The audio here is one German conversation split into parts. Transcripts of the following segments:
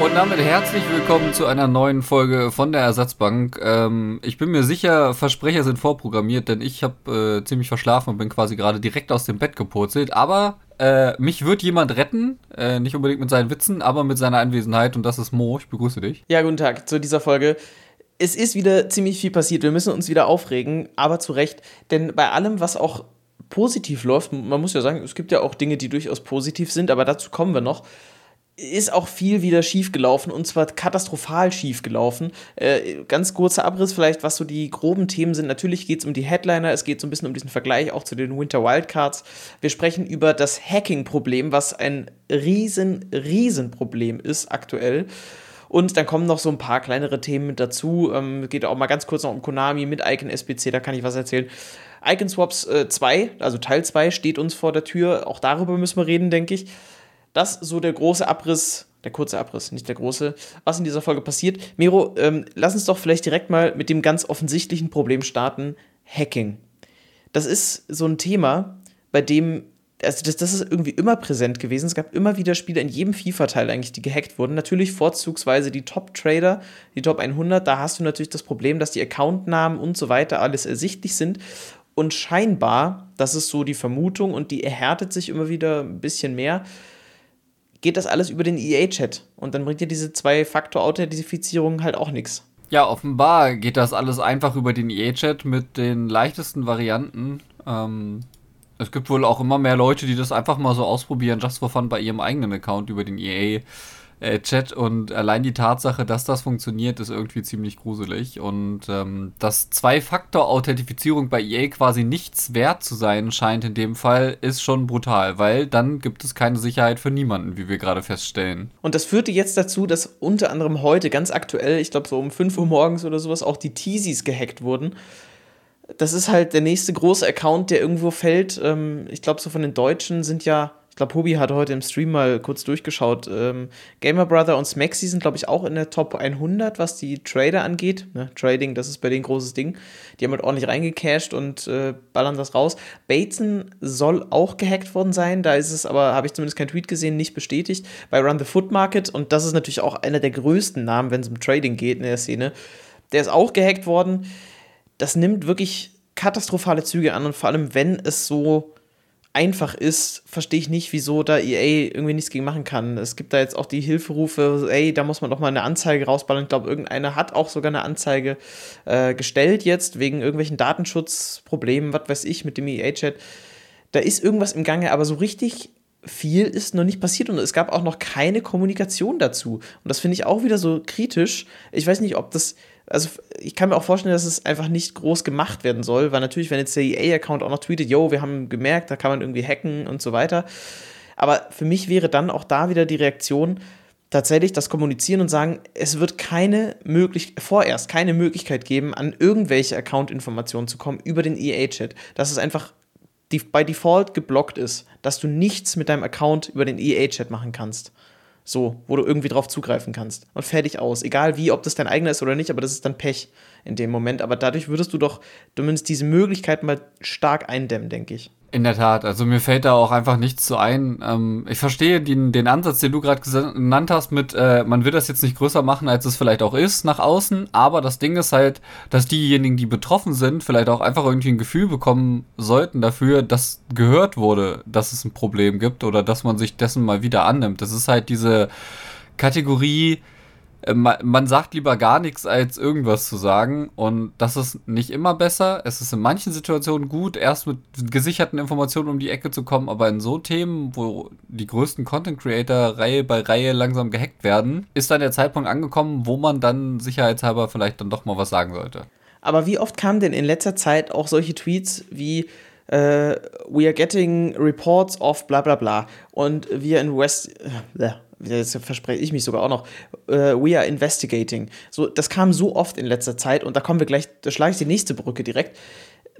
Und damit herzlich willkommen zu einer neuen Folge von der Ersatzbank. Ähm, ich bin mir sicher, Versprecher sind vorprogrammiert, denn ich habe äh, ziemlich verschlafen und bin quasi gerade direkt aus dem Bett gepurzelt. Aber äh, mich wird jemand retten, äh, nicht unbedingt mit seinen Witzen, aber mit seiner Anwesenheit und das ist Mo. Ich begrüße dich. Ja, guten Tag zu dieser Folge. Es ist wieder ziemlich viel passiert. Wir müssen uns wieder aufregen, aber zu Recht, denn bei allem, was auch positiv läuft, man muss ja sagen, es gibt ja auch Dinge, die durchaus positiv sind, aber dazu kommen wir noch ist auch viel wieder schief gelaufen und zwar katastrophal schief gelaufen. Äh, ganz kurzer Abriss vielleicht, was so die groben Themen sind. Natürlich geht es um die Headliner, es geht so ein bisschen um diesen Vergleich auch zu den Winter Wildcards. Wir sprechen über das Hacking-Problem, was ein riesen, riesen Problem ist aktuell. Und dann kommen noch so ein paar kleinere Themen mit dazu. Ähm, geht auch mal ganz kurz noch um Konami mit Icon SBC, da kann ich was erzählen. Icon Swaps 2, äh, also Teil 2, steht uns vor der Tür. Auch darüber müssen wir reden, denke ich. Das so der große Abriss, der kurze Abriss, nicht der große, was in dieser Folge passiert. Miro, ähm, lass uns doch vielleicht direkt mal mit dem ganz offensichtlichen Problem starten: Hacking. Das ist so ein Thema, bei dem also das, das, ist irgendwie immer präsent gewesen. Es gab immer wieder Spiele in jedem FIFA-Teil eigentlich, die gehackt wurden. Natürlich vorzugsweise die Top-Trader, die Top 100. Da hast du natürlich das Problem, dass die Accountnamen und so weiter alles ersichtlich sind. Und scheinbar, das ist so die Vermutung und die erhärtet sich immer wieder ein bisschen mehr, geht das alles über den EA-Chat. Und dann bringt dir diese Zwei-Faktor-Authentifizierung halt auch nichts. Ja, offenbar geht das alles einfach über den EA-Chat mit den leichtesten Varianten. Ähm, es gibt wohl auch immer mehr Leute, die das einfach mal so ausprobieren, just for fun bei ihrem eigenen Account über den EA äh, Chat und allein die Tatsache, dass das funktioniert, ist irgendwie ziemlich gruselig. Und ähm, dass Zwei-Faktor-Authentifizierung bei EA quasi nichts wert zu sein scheint in dem Fall, ist schon brutal, weil dann gibt es keine Sicherheit für niemanden, wie wir gerade feststellen. Und das führte jetzt dazu, dass unter anderem heute ganz aktuell, ich glaube so um 5 Uhr morgens oder sowas, auch die Teasies gehackt wurden das ist halt der nächste große Account, der irgendwo fällt. Ähm, ich glaube, so von den Deutschen sind ja glaube, Hobi hat heute im Stream mal kurz durchgeschaut. Ähm, Gamer Brother und Smaxy sind, glaube ich, auch in der Top 100, was die Trader angeht. Ne? Trading, das ist bei denen großes Ding. Die haben halt ordentlich reingecashed und äh, ballern das raus. Bateson soll auch gehackt worden sein. Da ist es aber, habe ich zumindest keinen Tweet gesehen, nicht bestätigt. Bei Run the Foot Market, und das ist natürlich auch einer der größten Namen, wenn es um Trading geht in der Szene, der ist auch gehackt worden. Das nimmt wirklich katastrophale Züge an und vor allem, wenn es so einfach ist, verstehe ich nicht, wieso da EA irgendwie nichts gegen machen kann. Es gibt da jetzt auch die Hilferufe, ey, da muss man doch mal eine Anzeige rausballern. Ich glaube, irgendeiner hat auch sogar eine Anzeige äh, gestellt jetzt, wegen irgendwelchen Datenschutzproblemen, was weiß ich, mit dem EA-Chat. Da ist irgendwas im Gange, aber so richtig viel ist noch nicht passiert und es gab auch noch keine Kommunikation dazu. Und das finde ich auch wieder so kritisch. Ich weiß nicht, ob das also ich kann mir auch vorstellen, dass es einfach nicht groß gemacht werden soll, weil natürlich, wenn jetzt der EA-Account auch noch tweetet, yo, wir haben gemerkt, da kann man irgendwie hacken und so weiter. Aber für mich wäre dann auch da wieder die Reaktion, tatsächlich das kommunizieren und sagen, es wird keine Möglichkeit, vorerst keine Möglichkeit geben, an irgendwelche Account-Informationen zu kommen über den EA-Chat. Dass es einfach die, bei Default geblockt ist, dass du nichts mit deinem Account über den EA-Chat machen kannst. So, wo du irgendwie drauf zugreifen kannst. Und fertig aus. Egal wie, ob das dein eigener ist oder nicht, aber das ist dann Pech in dem Moment. Aber dadurch würdest du doch zumindest diese Möglichkeit mal stark eindämmen, denke ich. In der Tat, also mir fällt da auch einfach nichts zu ein. Ähm, ich verstehe den, den Ansatz, den du gerade genannt hast, mit äh, man will das jetzt nicht größer machen, als es vielleicht auch ist nach außen, aber das Ding ist halt, dass diejenigen, die betroffen sind, vielleicht auch einfach irgendwie ein Gefühl bekommen sollten dafür, dass gehört wurde, dass es ein Problem gibt oder dass man sich dessen mal wieder annimmt. Das ist halt diese Kategorie, man sagt lieber gar nichts, als irgendwas zu sagen. Und das ist nicht immer besser. Es ist in manchen Situationen gut, erst mit gesicherten Informationen um die Ecke zu kommen. Aber in so Themen, wo die größten Content Creator Reihe bei Reihe langsam gehackt werden, ist dann der Zeitpunkt angekommen, wo man dann sicherheitshalber vielleicht dann doch mal was sagen sollte. Aber wie oft kamen denn in letzter Zeit auch solche Tweets wie Uh, we are getting reports of bla bla bla. Und wir in West, äh, jetzt verspreche ich mich sogar auch noch, uh, we are investigating. So, das kam so oft in letzter Zeit und da kommen wir gleich, da schlage ich die nächste Brücke direkt.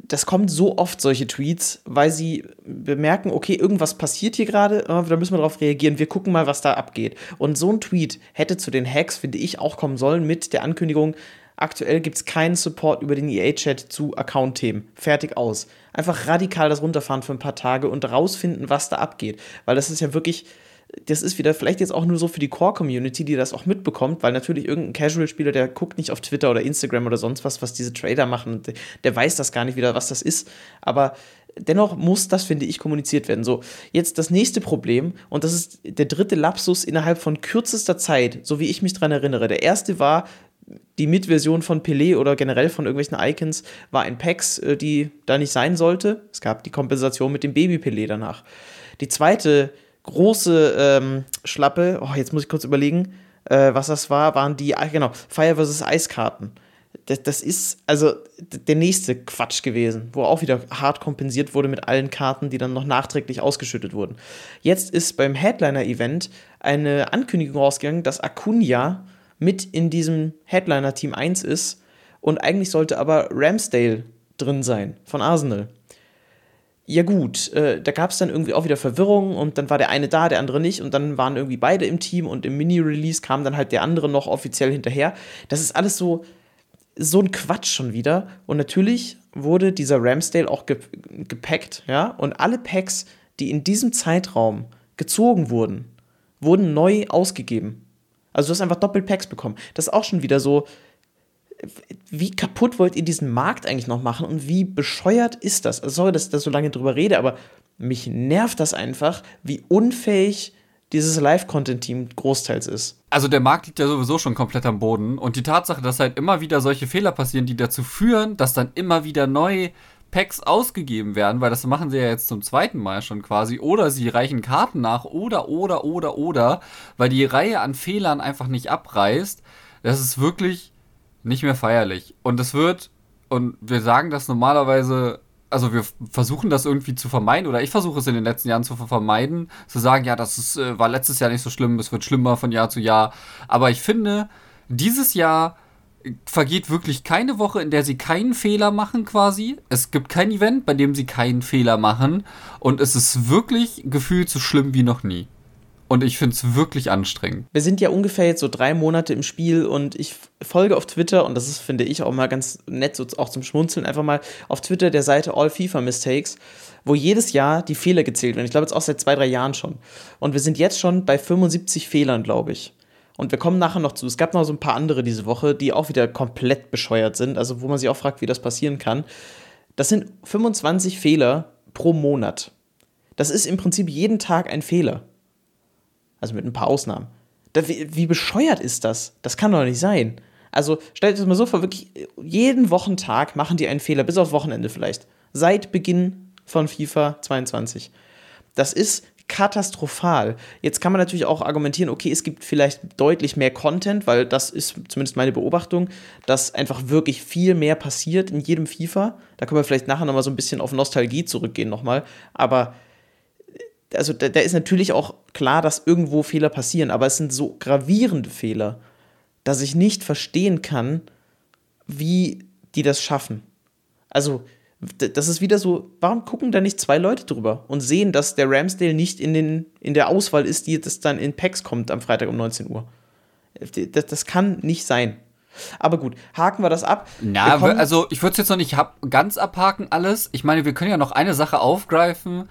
Das kommt so oft, solche Tweets, weil sie bemerken, okay, irgendwas passiert hier gerade, da müssen wir darauf reagieren, wir gucken mal, was da abgeht. Und so ein Tweet hätte zu den Hacks, finde ich, auch kommen sollen mit der Ankündigung, aktuell gibt es keinen Support über den EA-Chat zu Account-Themen. Fertig aus. Einfach radikal das runterfahren für ein paar Tage und rausfinden, was da abgeht. Weil das ist ja wirklich das ist wieder vielleicht jetzt auch nur so für die Core-Community, die das auch mitbekommt, weil natürlich irgendein Casual-Spieler, der guckt nicht auf Twitter oder Instagram oder sonst was, was diese Trader machen, der, weiß das gar nicht wieder, was das ist. Aber dennoch muss das, finde ich, kommuniziert werden. So, jetzt das nächste Problem, und das ist der dritte Lapsus innerhalb von kürzester Zeit, so wie ich mich dran erinnere. Der erste war, die Mid-Version von Pelé oder generell von irgendwelchen Icons war ein PAX, äh, die da nicht sein sollte. Es gab die Kompensation mit dem Baby-Pelé danach. Die zweite große ähm, Schlappe, oh, jetzt muss ich kurz überlegen, äh, was das war, waren die, ah, genau, Fire vs. Eiskarten. Das, das ist also der nächste Quatsch gewesen, wo auch wieder hart kompensiert wurde mit allen Karten, die dann noch nachträglich ausgeschüttet wurden. Jetzt ist beim Headliner-Event eine Ankündigung rausgegangen, dass Acuna mit in diesem Headliner-Team 1 ist und eigentlich sollte aber Ramsdale drin sein von Arsenal. Ja gut, äh, da gab es dann irgendwie auch wieder Verwirrung und dann war der eine da, der andere nicht und dann waren irgendwie beide im Team und im Mini-Release kam dann halt der andere noch offiziell hinterher. Das ist alles so, so ein Quatsch schon wieder und natürlich wurde dieser Ramsdale auch ge gepackt, ja, und alle Packs, die in diesem Zeitraum gezogen wurden, wurden neu ausgegeben. Also du hast einfach Doppelpacks bekommen. Das ist auch schon wieder so, wie kaputt wollt ihr diesen Markt eigentlich noch machen und wie bescheuert ist das? Also sorry, dass ich da so lange drüber rede, aber mich nervt das einfach, wie unfähig dieses Live-Content-Team großteils ist. Also der Markt liegt ja sowieso schon komplett am Boden und die Tatsache, dass halt immer wieder solche Fehler passieren, die dazu führen, dass dann immer wieder neue Packs ausgegeben werden, weil das machen sie ja jetzt zum zweiten Mal schon quasi, oder sie reichen Karten nach, oder, oder, oder, oder, weil die Reihe an Fehlern einfach nicht abreißt. Das ist wirklich nicht mehr feierlich. Und es wird, und wir sagen das normalerweise, also wir versuchen das irgendwie zu vermeiden, oder ich versuche es in den letzten Jahren zu vermeiden, zu sagen, ja, das ist, äh, war letztes Jahr nicht so schlimm, es wird schlimmer von Jahr zu Jahr. Aber ich finde, dieses Jahr vergeht wirklich keine Woche, in der sie keinen Fehler machen quasi. Es gibt kein Event, bei dem sie keinen Fehler machen. Und es ist wirklich gefühlt so schlimm wie noch nie. Und ich finde es wirklich anstrengend. Wir sind ja ungefähr jetzt so drei Monate im Spiel und ich folge auf Twitter, und das ist, finde ich, auch mal ganz nett, so auch zum Schmunzeln, einfach mal auf Twitter der Seite All FIFA Mistakes, wo jedes Jahr die Fehler gezählt werden. Ich glaube jetzt auch seit zwei, drei Jahren schon. Und wir sind jetzt schon bei 75 Fehlern, glaube ich. Und wir kommen nachher noch zu. Es gab noch so ein paar andere diese Woche, die auch wieder komplett bescheuert sind, also wo man sich auch fragt, wie das passieren kann. Das sind 25 Fehler pro Monat. Das ist im Prinzip jeden Tag ein Fehler. Also mit ein paar Ausnahmen. Da, wie, wie, bescheuert ist das? Das kann doch nicht sein. Also stellt euch das mal so vor, wirklich jeden Wochentag machen die einen Fehler, bis auf Wochenende vielleicht. Seit Beginn von FIFA 22. Das ist katastrophal. Jetzt kann man natürlich auch argumentieren, okay, es gibt vielleicht deutlich mehr Content, weil das ist zumindest meine Beobachtung, dass einfach wirklich viel mehr passiert in jedem FIFA. Da können wir vielleicht nachher nochmal so ein bisschen auf Nostalgie zurückgehen nochmal. Aber also da, da ist natürlich auch klar, dass irgendwo Fehler passieren, aber es sind so gravierende Fehler, dass ich nicht verstehen kann, wie die das schaffen. Also, das ist wieder so, warum gucken da nicht zwei Leute drüber und sehen, dass der Ramsdale nicht in, den, in der Auswahl ist, die das dann in Packs kommt am Freitag um 19 Uhr? Das, das kann nicht sein. Aber gut, haken wir das ab. Na, also ich würde es jetzt noch nicht ganz abhaken alles. Ich meine, wir können ja noch eine Sache aufgreifen,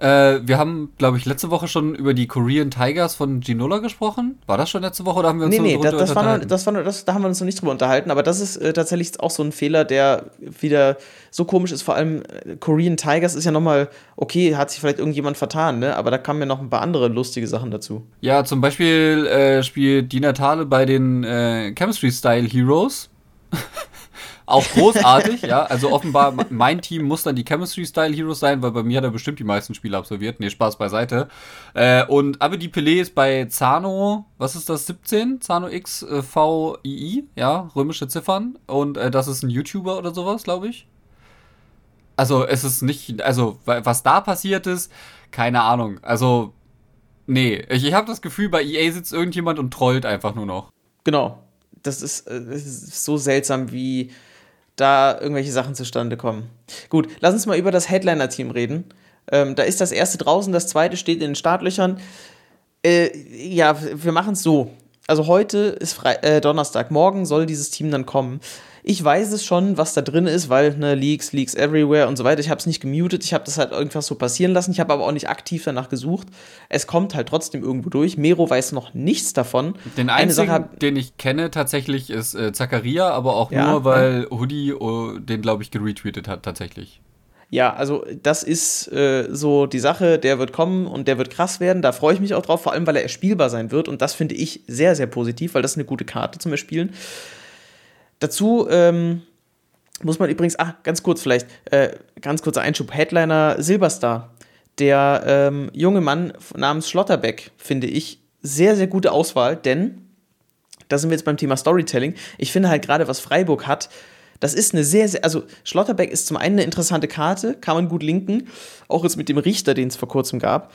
äh, wir haben, glaube ich, letzte Woche schon über die Korean Tigers von Ginola gesprochen. War das schon letzte Woche oder haben wir uns nee, nee, das, das war noch, das war noch, das, da haben wir uns noch nicht drüber unterhalten, aber das ist äh, tatsächlich auch so ein Fehler, der wieder so komisch ist. Vor allem äh, Korean Tigers ist ja nochmal, okay, hat sich vielleicht irgendjemand vertan, ne? aber da kamen ja noch ein paar andere lustige Sachen dazu. Ja, zum Beispiel äh, spielt die Natale bei den äh, Chemistry Style Heroes. Auch großartig, ja. Also offenbar, mein Team muss dann die Chemistry-Style Heroes sein, weil bei mir hat er bestimmt die meisten Spiele absolviert. Nee, Spaß beiseite. Äh, und Abedi Pelé ist bei Zano, was ist das, 17? Zano X äh, VII, ja, römische Ziffern. Und äh, das ist ein YouTuber oder sowas, glaube ich. Also es ist nicht, also was da passiert ist, keine Ahnung. Also, nee, ich, ich habe das Gefühl, bei EA sitzt irgendjemand und trollt einfach nur noch. Genau. Das ist, äh, das ist so seltsam, wie da irgendwelche Sachen zustande kommen. Gut, lass uns mal über das Headliner-Team reden. Ähm, da ist das erste draußen, das zweite steht in den Startlöchern. Äh, ja, wir machen es so. Also heute ist Fre äh, Donnerstag, morgen soll dieses Team dann kommen. Ich weiß es schon, was da drin ist, weil ne, Leaks, Leaks everywhere und so weiter. Ich habe es nicht gemutet, ich habe das halt irgendwas so passieren lassen. Ich habe aber auch nicht aktiv danach gesucht. Es kommt halt trotzdem irgendwo durch. Mero weiß noch nichts davon. Den einzigen, Sache, den ich kenne tatsächlich, ist äh, Zacharia, aber auch ja, nur, weil ja. Hoodie oh, den, glaube ich, geretweetet hat tatsächlich. Ja, also das ist äh, so die Sache, der wird kommen und der wird krass werden. Da freue ich mich auch drauf, vor allem weil er spielbar sein wird. Und das finde ich sehr, sehr positiv, weil das ist eine gute Karte zum Erspielen. Dazu ähm, muss man übrigens, ah, ganz kurz vielleicht, äh, ganz kurzer Einschub, Headliner Silberstar. Der ähm, junge Mann namens Schlotterbeck, finde ich, sehr, sehr gute Auswahl, denn, da sind wir jetzt beim Thema Storytelling, ich finde halt gerade, was Freiburg hat, das ist eine sehr, sehr, also Schlotterbeck ist zum einen eine interessante Karte, kann man gut linken, auch jetzt mit dem Richter, den es vor kurzem gab.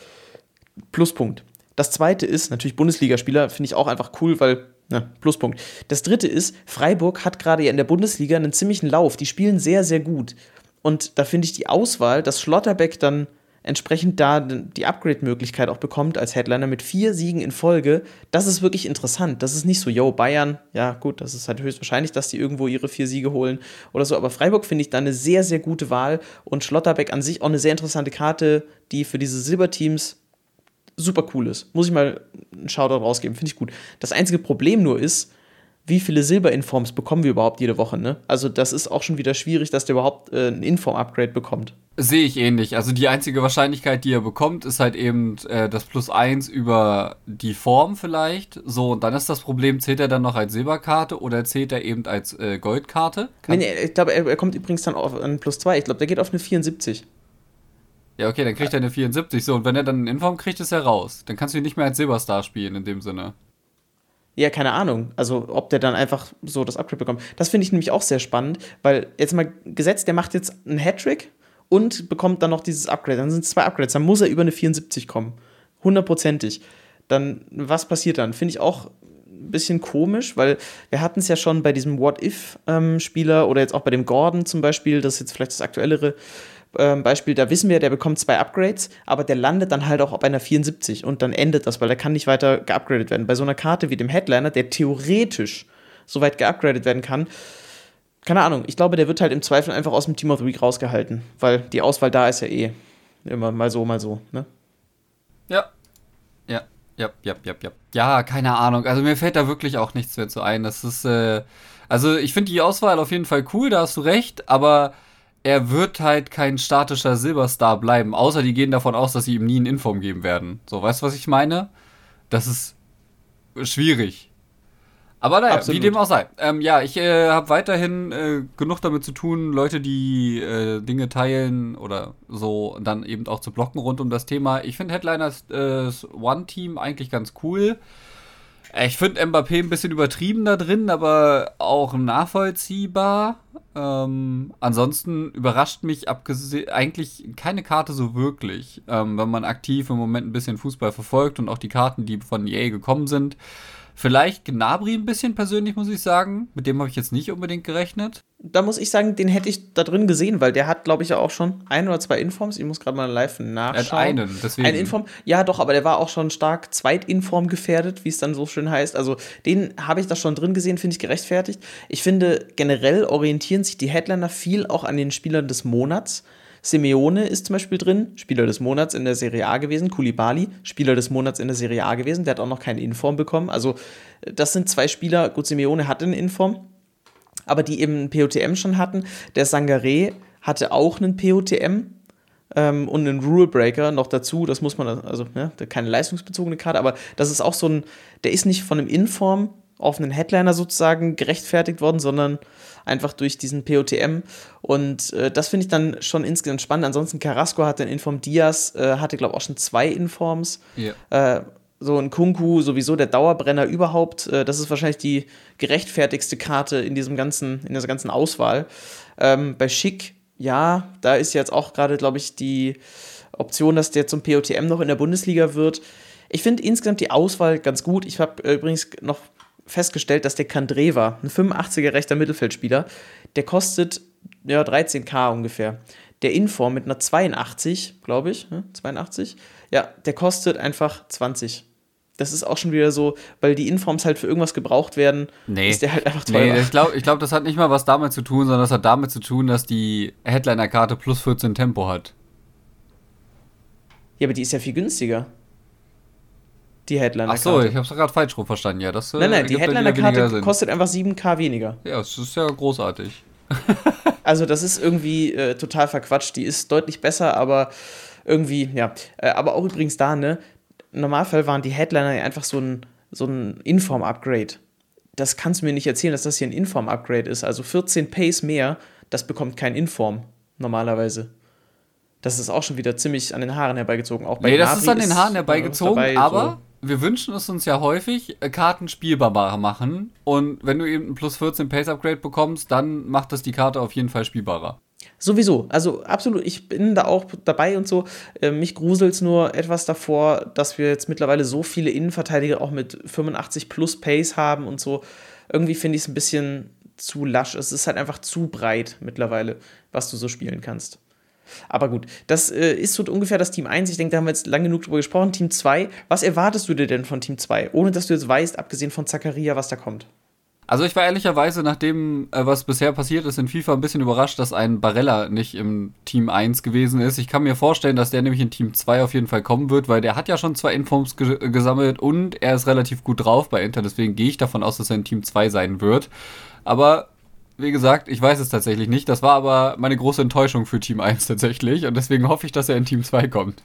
Pluspunkt. Das zweite ist natürlich Bundesligaspieler, finde ich auch einfach cool, weil ja, Pluspunkt. Das dritte ist, Freiburg hat gerade ja in der Bundesliga einen ziemlichen Lauf. Die spielen sehr, sehr gut. Und da finde ich die Auswahl, dass Schlotterbeck dann entsprechend da die Upgrade-Möglichkeit auch bekommt als Headliner mit vier Siegen in Folge, das ist wirklich interessant. Das ist nicht so, yo, Bayern, ja gut, das ist halt höchstwahrscheinlich, dass die irgendwo ihre vier Siege holen oder so. Aber Freiburg finde ich da eine sehr, sehr gute Wahl und Schlotterbeck an sich auch eine sehr interessante Karte, die für diese Silberteams super cool ist. Muss ich mal einen Shoutout rausgeben, finde ich gut. Das einzige Problem nur ist, wie viele Silberinforms bekommen wir überhaupt jede Woche, ne? Also das ist auch schon wieder schwierig, dass der überhaupt äh, ein Inform-Upgrade bekommt. Sehe ich ähnlich. Also die einzige Wahrscheinlichkeit, die er bekommt, ist halt eben äh, das Plus 1 über die Form vielleicht. So, und dann ist das Problem, zählt er dann noch als Silberkarte oder zählt er eben als äh, Goldkarte? Kann nee, nee, ich glaube, er, er, kommt übrigens dann auf ein Plus 2. Ich glaube, der geht auf eine 74. Ja, okay, dann kriegt er eine 74. So, und wenn er dann einen Inform kriegt, ist er raus. Dann kannst du ihn nicht mehr als Silberstar spielen in dem Sinne. Ja, keine Ahnung. Also, ob der dann einfach so das Upgrade bekommt. Das finde ich nämlich auch sehr spannend, weil jetzt mal gesetzt, der macht jetzt einen Hattrick und bekommt dann noch dieses Upgrade. Dann sind es zwei Upgrades. Dann muss er über eine 74 kommen. Hundertprozentig. Dann, was passiert dann? Finde ich auch ein bisschen komisch, weil wir hatten es ja schon bei diesem What-If-Spieler ähm, oder jetzt auch bei dem Gordon zum Beispiel, das ist jetzt vielleicht das aktuellere ähm, Beispiel, da wissen wir, der bekommt zwei Upgrades, aber der landet dann halt auch auf einer 74 und dann endet das, weil der kann nicht weiter geupgradet werden. Bei so einer Karte wie dem Headliner, der theoretisch so weit geupgradet werden kann, keine Ahnung, ich glaube, der wird halt im Zweifel einfach aus dem Team of the Week rausgehalten, weil die Auswahl da ist ja eh immer mal so, mal so, ne? Ja. Ja, ja, ja, ja, ja. Ja, keine Ahnung. Also mir fällt da wirklich auch nichts mehr zu ein. Das ist, äh, also ich finde die Auswahl auf jeden Fall cool, da hast du recht, aber er wird halt kein statischer Silberstar bleiben, außer die gehen davon aus, dass sie ihm nie einen Inform geben werden. So, weißt du, was ich meine? Das ist schwierig. Aber naja, Absolut. wie dem auch sei. Ähm, ja, ich äh, habe weiterhin äh, genug damit zu tun, Leute, die äh, Dinge teilen oder so, dann eben auch zu blocken rund um das Thema. Ich finde Headliners äh, One-Team eigentlich ganz cool. Ich finde Mbappé ein bisschen übertrieben da drin, aber auch nachvollziehbar. Ähm, ansonsten überrascht mich eigentlich keine Karte so wirklich, ähm, wenn man aktiv im Moment ein bisschen Fußball verfolgt und auch die Karten, die von EA gekommen sind. Vielleicht Gnabry ein bisschen persönlich, muss ich sagen. Mit dem habe ich jetzt nicht unbedingt gerechnet. Da muss ich sagen, den hätte ich da drin gesehen, weil der hat, glaube ich, ja auch schon ein oder zwei Informs. Ich muss gerade mal live nachschauen. Er hat einen, deswegen. Ein Inform. Ja, doch, aber der war auch schon stark Zweitinform gefährdet, wie es dann so schön heißt. Also den habe ich da schon drin gesehen, finde ich gerechtfertigt. Ich finde, generell orientieren sich die Headliner viel auch an den Spielern des Monats. Simeone ist zum Beispiel drin, Spieler des Monats in der Serie A gewesen. Kulibali, Spieler des Monats in der Serie A gewesen. Der hat auch noch keine Inform bekommen. Also, das sind zwei Spieler. Gut, Simeone hatte eine Inform, aber die eben ein POTM schon hatten. Der Sangaré hatte auch einen POTM. Ähm, und einen Rule Breaker noch dazu, das muss man, also ne, keine leistungsbezogene Karte, aber das ist auch so ein, der ist nicht von einem Inform auf einen Headliner sozusagen gerechtfertigt worden, sondern einfach durch diesen POTM. Und äh, das finde ich dann schon insgesamt spannend. Ansonsten Carrasco hatte einen Inform, Diaz äh, hatte, glaube ich, auch schon zwei Informs. Yeah. Äh, so ein Kunku, sowieso der Dauerbrenner überhaupt. Äh, das ist wahrscheinlich die gerechtfertigste Karte in diesem ganzen, in dieser ganzen Auswahl. Ähm, bei Schick, ja, da ist jetzt auch gerade, glaube ich, die Option, dass der zum POTM noch in der Bundesliga wird. Ich finde insgesamt die Auswahl ganz gut. Ich habe übrigens noch festgestellt, dass der Kandreva, ein 85er rechter Mittelfeldspieler, der kostet ja 13k ungefähr. Der Inform mit einer 82, glaube ich, 82, ja, der kostet einfach 20. das ist auch schon wieder so, weil die Informs halt für irgendwas gebraucht werden, nee. ist der halt einfach teuer. Nee, ich glaube, ich glaub, das hat nicht mal was damit zu tun, sondern das hat damit zu tun, dass die Headliner-Karte plus 14 Tempo hat. Ja, aber die ist ja viel günstiger. Die Headliner-Karte. Ach so, ich hab's gerade falsch rum verstanden, ja. Das, nein, nein, äh, die Headliner-Karte kostet einfach 7k weniger. Ja, das ist ja großartig. also, das ist irgendwie äh, total verquatscht. Die ist deutlich besser, aber irgendwie, ja. Äh, aber auch übrigens da, ne? Im Normalfall waren die Headliner ja einfach so ein, so ein Inform-Upgrade. Das kannst du mir nicht erzählen, dass das hier ein Inform-Upgrade ist. Also 14 Pace mehr, das bekommt kein Inform normalerweise. Das ist auch schon wieder ziemlich an den Haaren herbeigezogen. Auch bei nee, das Navi ist an den Haaren herbeigezogen, dabei, aber so. Wir wünschen es uns ja häufig, äh, Karten spielbarer machen. Und wenn du eben ein plus 14 Pace Upgrade bekommst, dann macht das die Karte auf jeden Fall spielbarer. Sowieso, also absolut, ich bin da auch dabei und so. Äh, mich gruselt es nur etwas davor, dass wir jetzt mittlerweile so viele Innenverteidiger auch mit 85 plus Pace haben und so. Irgendwie finde ich es ein bisschen zu lasch. Es ist halt einfach zu breit mittlerweile, was du so spielen kannst. Aber gut, das äh, ist so ungefähr das Team 1. Ich denke, da haben wir jetzt lange genug drüber gesprochen. Team 2, was erwartest du dir denn von Team 2? Ohne dass du jetzt weißt, abgesehen von Zacharia, was da kommt. Also ich war ehrlicherweise nach dem, äh, was bisher passiert ist in FIFA, ein bisschen überrascht, dass ein Barella nicht im Team 1 gewesen ist. Ich kann mir vorstellen, dass der nämlich in Team 2 auf jeden Fall kommen wird, weil der hat ja schon zwei Informs ge gesammelt und er ist relativ gut drauf bei Inter. Deswegen gehe ich davon aus, dass er in Team 2 sein wird. Aber wie gesagt, ich weiß es tatsächlich nicht. Das war aber meine große Enttäuschung für Team 1 tatsächlich. Und deswegen hoffe ich, dass er in Team 2 kommt.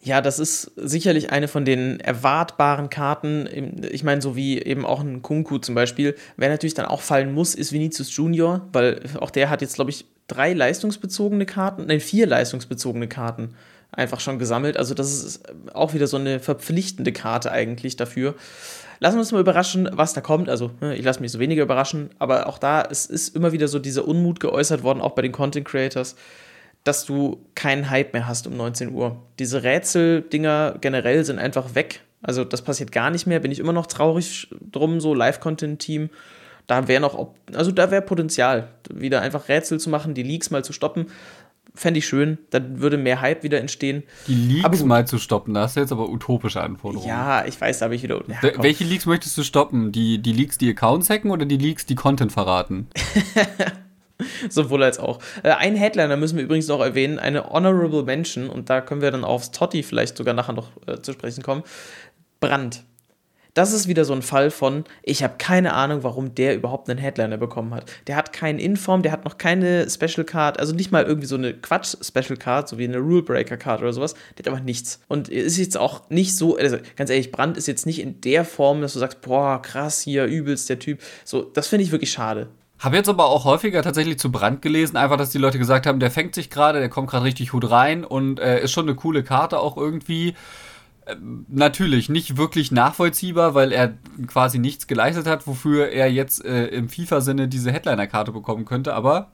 Ja, das ist sicherlich eine von den erwartbaren Karten. Ich meine, so wie eben auch ein Kunku zum Beispiel. Wer natürlich dann auch fallen muss, ist Vinicius Junior, weil auch der hat jetzt, glaube ich, drei leistungsbezogene Karten, nein, vier leistungsbezogene Karten einfach schon gesammelt. Also das ist auch wieder so eine verpflichtende Karte eigentlich dafür. Lassen wir uns mal überraschen, was da kommt. Also, ne, ich lasse mich so weniger überraschen, aber auch da, es ist immer wieder so dieser Unmut geäußert worden, auch bei den Content Creators, dass du keinen Hype mehr hast um 19 Uhr. Diese Rätsel-Dinger generell sind einfach weg. Also, das passiert gar nicht mehr. Bin ich immer noch traurig drum, so Live-Content-Team. Da wäre noch, also da wäre Potenzial, wieder einfach Rätsel zu machen, die Leaks mal zu stoppen fände ich schön, dann würde mehr Hype wieder entstehen. Die Leaks mal zu stoppen, das ist jetzt aber utopische Anforderungen. Ja, ich weiß, da habe ich wieder. Ja, Welche Leaks möchtest du stoppen? Die, die Leaks, die Accounts hacken oder die Leaks, die Content verraten? Sowohl als auch. Äh, ein Headliner müssen wir übrigens noch erwähnen, eine Honorable Mention, und da können wir dann aufs Totti vielleicht sogar nachher noch äh, zu sprechen kommen. Brand das ist wieder so ein Fall von, ich habe keine Ahnung, warum der überhaupt einen Headliner bekommen hat. Der hat keinen Inform, der hat noch keine Special Card, also nicht mal irgendwie so eine Quatsch-Special Card, so wie eine Rule Breaker Card oder sowas. Der hat aber nichts. Und ist jetzt auch nicht so, also ganz ehrlich, Brand ist jetzt nicht in der Form, dass du sagst, boah, krass, hier übelst der Typ. So, das finde ich wirklich schade. Habe jetzt aber auch häufiger tatsächlich zu Brand gelesen, einfach, dass die Leute gesagt haben, der fängt sich gerade, der kommt gerade richtig gut rein und äh, ist schon eine coole Karte auch irgendwie natürlich nicht wirklich nachvollziehbar, weil er quasi nichts geleistet hat, wofür er jetzt äh, im FIFA-Sinne diese Headliner-Karte bekommen könnte. Aber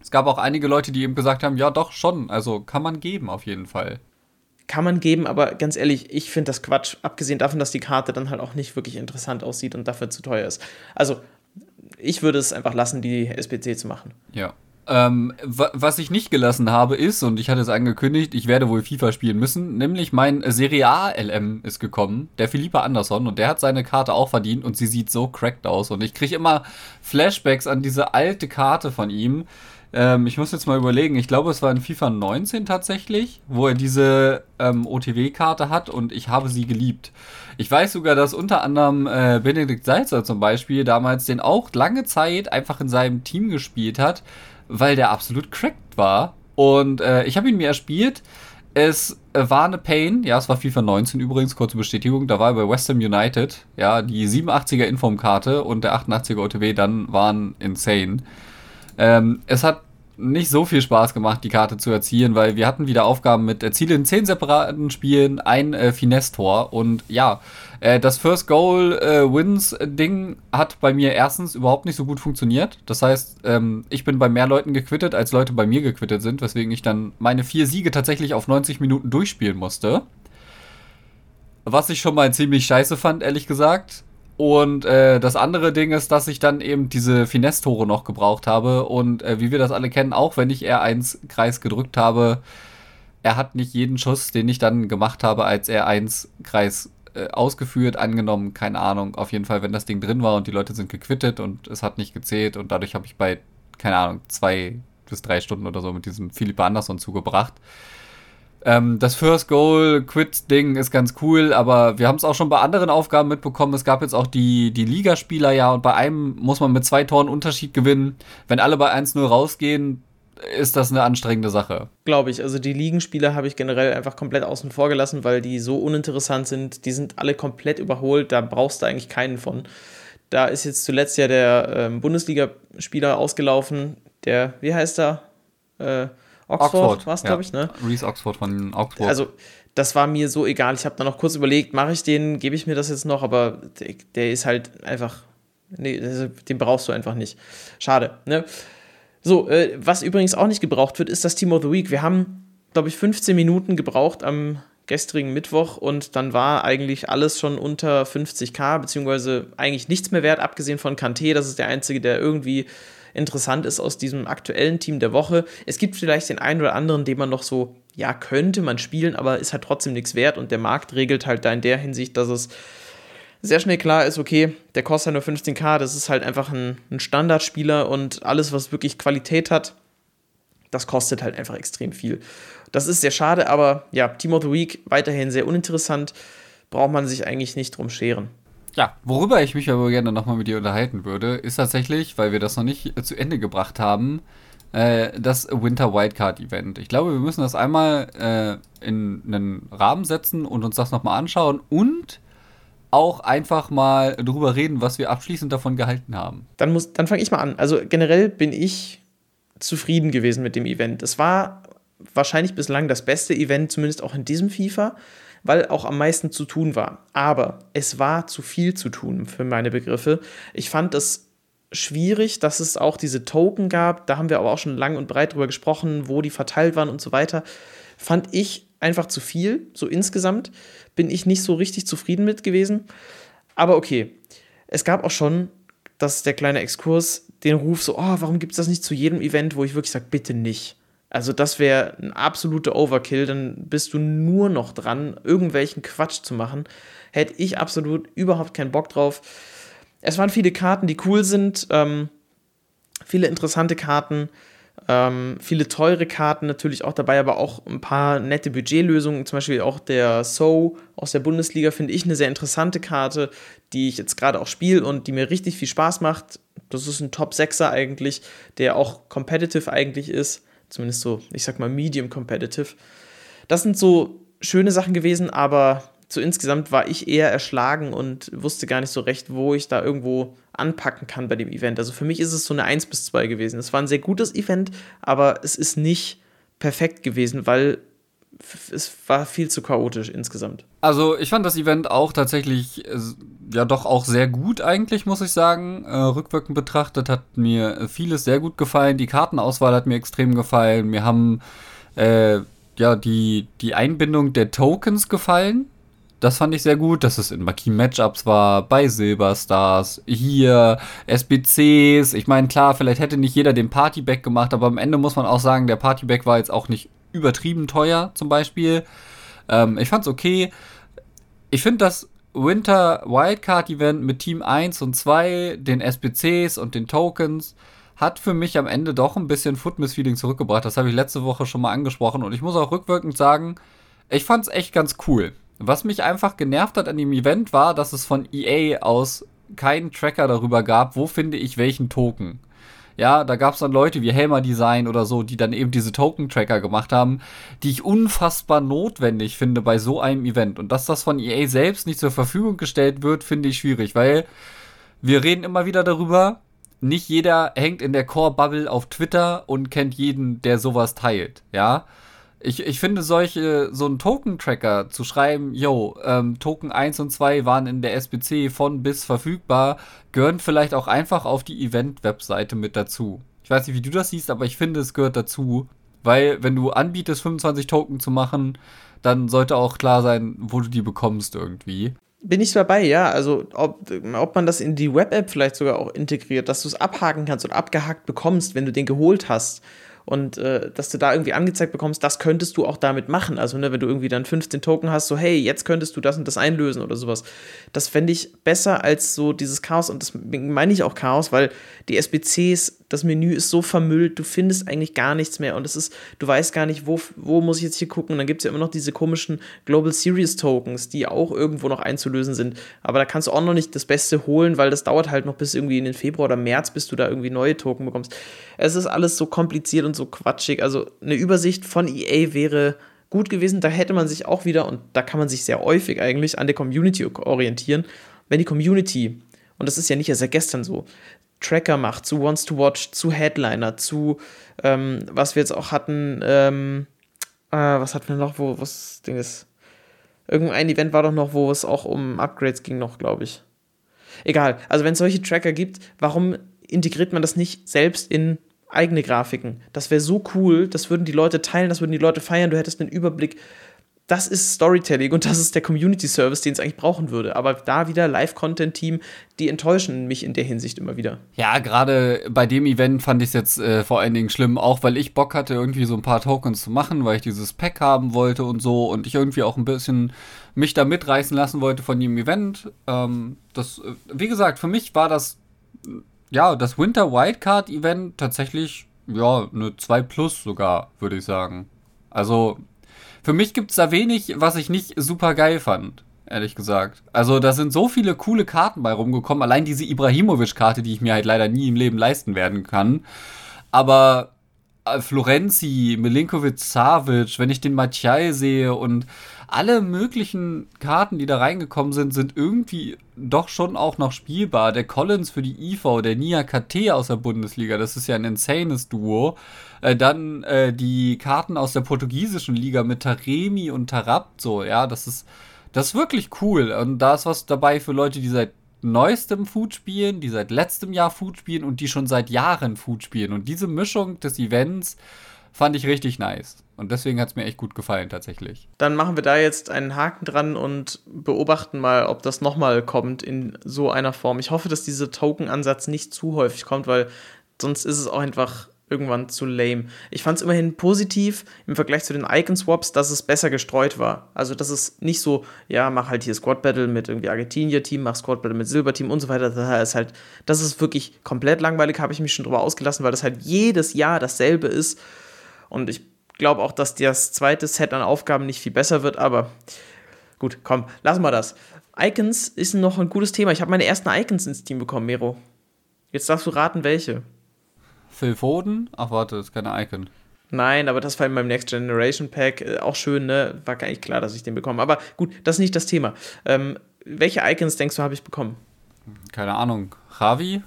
es gab auch einige Leute, die eben gesagt haben, ja doch schon, also kann man geben auf jeden Fall. Kann man geben, aber ganz ehrlich, ich finde das Quatsch, abgesehen davon, dass die Karte dann halt auch nicht wirklich interessant aussieht und dafür zu teuer ist. Also, ich würde es einfach lassen, die SPC zu machen. Ja. Ähm, was ich nicht gelassen habe ist, und ich hatte es angekündigt, ich werde wohl FIFA spielen müssen, nämlich mein Serie A LM ist gekommen, der Philippa Anderson, und der hat seine Karte auch verdient und sie sieht so cracked aus. Und ich kriege immer Flashbacks an diese alte Karte von ihm. Ähm, ich muss jetzt mal überlegen, ich glaube, es war in FIFA 19 tatsächlich, wo er diese ähm, OTW-Karte hat und ich habe sie geliebt. Ich weiß sogar, dass unter anderem äh, Benedikt Salzer zum Beispiel damals den auch lange Zeit einfach in seinem Team gespielt hat weil der absolut cracked war. Und äh, ich habe ihn mir erspielt. Es äh, war eine Pain, ja, es war FIFA 19 übrigens, kurze Bestätigung, da war er bei West Ham United, ja, die 87er Informkarte und der 88er OTW dann waren insane. Ähm, es hat nicht so viel Spaß gemacht, die Karte zu erzielen, weil wir hatten wieder Aufgaben mit Erziele in zehn separaten Spielen, ein äh, Finesse-Tor und ja, äh, das First Goal äh, Wins Ding hat bei mir erstens überhaupt nicht so gut funktioniert. Das heißt, ähm, ich bin bei mehr Leuten gequittet, als Leute bei mir gequittet sind, weswegen ich dann meine vier Siege tatsächlich auf 90 Minuten durchspielen musste. Was ich schon mal ziemlich scheiße fand, ehrlich gesagt. Und äh, das andere Ding ist, dass ich dann eben diese Finesse-Tore noch gebraucht habe. Und äh, wie wir das alle kennen, auch wenn ich R1-Kreis gedrückt habe, er hat nicht jeden Schuss, den ich dann gemacht habe, als R1-Kreis äh, ausgeführt, angenommen, keine Ahnung. Auf jeden Fall, wenn das Ding drin war und die Leute sind gequittet und es hat nicht gezählt und dadurch habe ich bei, keine Ahnung, zwei bis drei Stunden oder so mit diesem Philippe Anderson zugebracht. Ähm, das First Goal Quit Ding ist ganz cool, aber wir haben es auch schon bei anderen Aufgaben mitbekommen. Es gab jetzt auch die, die Ligaspieler ja und bei einem muss man mit zwei Toren Unterschied gewinnen. Wenn alle bei 1-0 rausgehen, ist das eine anstrengende Sache. Glaube ich. Also die Ligenspieler habe ich generell einfach komplett außen vor gelassen, weil die so uninteressant sind. Die sind alle komplett überholt. Da brauchst du eigentlich keinen von. Da ist jetzt zuletzt ja der ähm, Bundesligaspieler ausgelaufen. Der, wie heißt er? Äh, Oxford, Oxford war es, glaube ja. ich, ne? Reese Oxford von Oxford. Also, das war mir so egal. Ich habe da noch kurz überlegt, mache ich den, gebe ich mir das jetzt noch, aber der, der ist halt einfach, nee, den brauchst du einfach nicht. Schade, ne? So, äh, was übrigens auch nicht gebraucht wird, ist das Team of the Week. Wir haben, glaube ich, 15 Minuten gebraucht am gestrigen Mittwoch und dann war eigentlich alles schon unter 50k, beziehungsweise eigentlich nichts mehr wert, abgesehen von Kanté. Das ist der einzige, der irgendwie interessant ist aus diesem aktuellen Team der Woche. Es gibt vielleicht den einen oder anderen, den man noch so, ja, könnte man spielen, aber ist halt trotzdem nichts wert und der Markt regelt halt da in der Hinsicht, dass es sehr schnell klar ist, okay, der kostet ja nur 15k, das ist halt einfach ein, ein Standardspieler und alles, was wirklich Qualität hat, das kostet halt einfach extrem viel. Das ist sehr schade, aber ja, Team of the Week weiterhin sehr uninteressant, braucht man sich eigentlich nicht drum scheren. Ja, worüber ich mich aber gerne nochmal mit dir unterhalten würde, ist tatsächlich, weil wir das noch nicht zu Ende gebracht haben, äh, das Winter Wildcard Event. Ich glaube, wir müssen das einmal äh, in einen Rahmen setzen und uns das nochmal anschauen und auch einfach mal drüber reden, was wir abschließend davon gehalten haben. Dann, dann fange ich mal an. Also generell bin ich zufrieden gewesen mit dem Event. Es war wahrscheinlich bislang das beste Event, zumindest auch in diesem FIFA weil auch am meisten zu tun war. Aber es war zu viel zu tun für meine Begriffe. Ich fand es schwierig, dass es auch diese Token gab. Da haben wir aber auch schon lang und breit drüber gesprochen, wo die verteilt waren und so weiter. Fand ich einfach zu viel. So insgesamt bin ich nicht so richtig zufrieden mit gewesen. Aber okay, es gab auch schon, dass der kleine Exkurs den Ruf so, oh, warum gibt es das nicht zu jedem Event, wo ich wirklich sage, bitte nicht. Also das wäre ein absoluter Overkill, dann bist du nur noch dran, irgendwelchen Quatsch zu machen. Hätte ich absolut überhaupt keinen Bock drauf. Es waren viele Karten, die cool sind, ähm, viele interessante Karten, ähm, viele teure Karten natürlich auch dabei, aber auch ein paar nette Budgetlösungen. Zum Beispiel auch der So aus der Bundesliga finde ich eine sehr interessante Karte, die ich jetzt gerade auch spiele und die mir richtig viel Spaß macht. Das ist ein Top 6er eigentlich, der auch competitive eigentlich ist. Zumindest so, ich sag mal, medium competitive. Das sind so schöne Sachen gewesen, aber so insgesamt war ich eher erschlagen und wusste gar nicht so recht, wo ich da irgendwo anpacken kann bei dem Event. Also für mich ist es so eine 1 bis 2 gewesen. Es war ein sehr gutes Event, aber es ist nicht perfekt gewesen, weil es war viel zu chaotisch insgesamt. Also ich fand das Event auch tatsächlich äh, ja doch auch sehr gut eigentlich, muss ich sagen. Äh, rückwirkend betrachtet hat mir vieles sehr gut gefallen. Die Kartenauswahl hat mir extrem gefallen. Mir haben äh, ja die, die Einbindung der Tokens gefallen. Das fand ich sehr gut, dass es in Marquis-Matchups war, bei Silberstars, hier, SBCs. Ich meine, klar, vielleicht hätte nicht jeder den Partyback gemacht, aber am Ende muss man auch sagen, der Partyback war jetzt auch nicht übertrieben teuer, zum Beispiel. Ähm, ich fand's okay. Ich finde das Winter Wildcard Event mit Team 1 und 2, den SBCs und den Tokens, hat für mich am Ende doch ein bisschen Footmiss-Feeling zurückgebracht. Das habe ich letzte Woche schon mal angesprochen und ich muss auch rückwirkend sagen, ich fand's echt ganz cool. Was mich einfach genervt hat an dem Event war, dass es von EA aus keinen Tracker darüber gab, wo finde ich welchen Token. Ja, da gab es dann Leute wie Helmer Design oder so, die dann eben diese Token-Tracker gemacht haben, die ich unfassbar notwendig finde bei so einem Event. Und dass das von EA selbst nicht zur Verfügung gestellt wird, finde ich schwierig, weil wir reden immer wieder darüber, nicht jeder hängt in der Core-Bubble auf Twitter und kennt jeden, der sowas teilt, ja. Ich, ich finde solche, so einen Token-Tracker zu schreiben, yo, ähm, Token 1 und 2 waren in der SBC von bis verfügbar, gehören vielleicht auch einfach auf die Event-Webseite mit dazu. Ich weiß nicht, wie du das siehst, aber ich finde, es gehört dazu. Weil, wenn du anbietest, 25 Token zu machen, dann sollte auch klar sein, wo du die bekommst irgendwie. Bin ich dabei, ja. Also, ob, ob man das in die Web-App vielleicht sogar auch integriert, dass du es abhaken kannst und abgehakt bekommst, wenn du den geholt hast Und äh, dass du da irgendwie angezeigt bekommst, das könntest du auch damit machen. Also, ne, wenn du irgendwie dann 15 Token hast, so, hey, jetzt könntest du das und das einlösen oder sowas. Das fände ich besser als so dieses Chaos. Und das meine ich auch Chaos, weil die SBCs, das Menü ist so vermüllt, du findest eigentlich gar nichts mehr. Und es ist, du weißt gar nicht, wo, wo muss ich jetzt hier gucken. Und dann gibt es ja immer noch diese komischen Global Series Tokens, die auch irgendwo noch einzulösen sind. Aber da kannst du auch noch nicht das Beste holen, weil das dauert halt noch bis irgendwie in den Februar oder März, bis du da irgendwie neue Token bekommst. Es ist alles so kompliziert und so quatschig. Also eine Übersicht von EA wäre gut gewesen. Da hätte man sich auch wieder, und da kann man sich sehr häufig eigentlich an der Community orientieren, wenn die Community, und das ist ja nicht erst seit gestern so, Tracker macht, zu Wants to Watch, zu Headliner, zu, ähm, was wir jetzt auch hatten, ähm, äh, was hatten wir noch, wo, was Ding ist, irgendein Event war doch noch, wo es auch um Upgrades ging noch, glaube ich. Egal, also wenn es solche Tracker gibt, warum integriert man das nicht selbst in eigene Grafiken. Das wäre so cool, das würden die Leute teilen, das würden die Leute feiern, du hättest einen Überblick. Das ist Storytelling und das ist der Community Service, den es eigentlich brauchen würde. Aber da wieder Live-Content-Team, die enttäuschen mich in der Hinsicht immer wieder. Ja, gerade bei dem Event fand ich es jetzt äh, vor allen Dingen schlimm, auch weil ich Bock hatte, irgendwie so ein paar Tokens zu machen, weil ich dieses Pack haben wollte und so und ich irgendwie auch ein bisschen mich da mitreißen lassen wollte von dem Event. Ähm, das, äh, wie gesagt, für mich war das ja, das Winter Wildcard Event tatsächlich, ja, eine 2 Plus sogar, würde ich sagen. Also, für mich gibt es da wenig, was ich nicht super geil fand, ehrlich gesagt. Also, da sind so viele coole Karten bei rumgekommen. Allein diese Ibrahimovic-Karte, die ich mir halt leider nie im Leben leisten werden kann. Aber äh, Florenzi, Milinkovic, Savic, wenn ich den Matjai sehe und alle möglichen Karten, die da reingekommen sind, sind irgendwie doch schon auch noch spielbar. Der Collins für die IV, der Nia KT aus der Bundesliga, das ist ja ein insanes Duo. Äh, dann äh, die Karten aus der portugiesischen Liga mit Taremi und Tarabt, so, ja, das ist, das ist wirklich cool. Und da ist was dabei für Leute, die seit neuestem Food spielen, die seit letztem Jahr Food spielen und die schon seit Jahren Food spielen. Und diese Mischung des Events fand ich richtig nice. Und deswegen hat es mir echt gut gefallen, tatsächlich. Dann machen wir da jetzt einen Haken dran und beobachten mal, ob das nochmal kommt in so einer Form. Ich hoffe, dass dieser Token-Ansatz nicht zu häufig kommt, weil sonst ist es auch einfach irgendwann zu lame. Ich fand es immerhin positiv im Vergleich zu den Icon-Swaps, dass es besser gestreut war. Also, dass es nicht so, ja, mach halt hier Squad Battle mit irgendwie Argentinier-Team, mach Squad Battle mit Silber-Team und so weiter. Das ist halt, das ist wirklich komplett langweilig, habe ich mich schon drüber ausgelassen, weil das halt jedes Jahr dasselbe ist. Und ich glaube auch, dass das zweite Set an Aufgaben nicht viel besser wird, aber gut, komm, lassen wir das. Icons ist noch ein gutes Thema. Ich habe meine ersten Icons ins Team bekommen, Mero. Jetzt darfst du raten, welche. Phil Foden? Ach, warte, das ist keine Icon. Nein, aber das war in meinem Next Generation Pack äh, auch schön, ne? War gar nicht klar, dass ich den bekomme. Aber gut, das ist nicht das Thema. Ähm, welche Icons denkst du, habe ich bekommen? Keine Ahnung. Javi?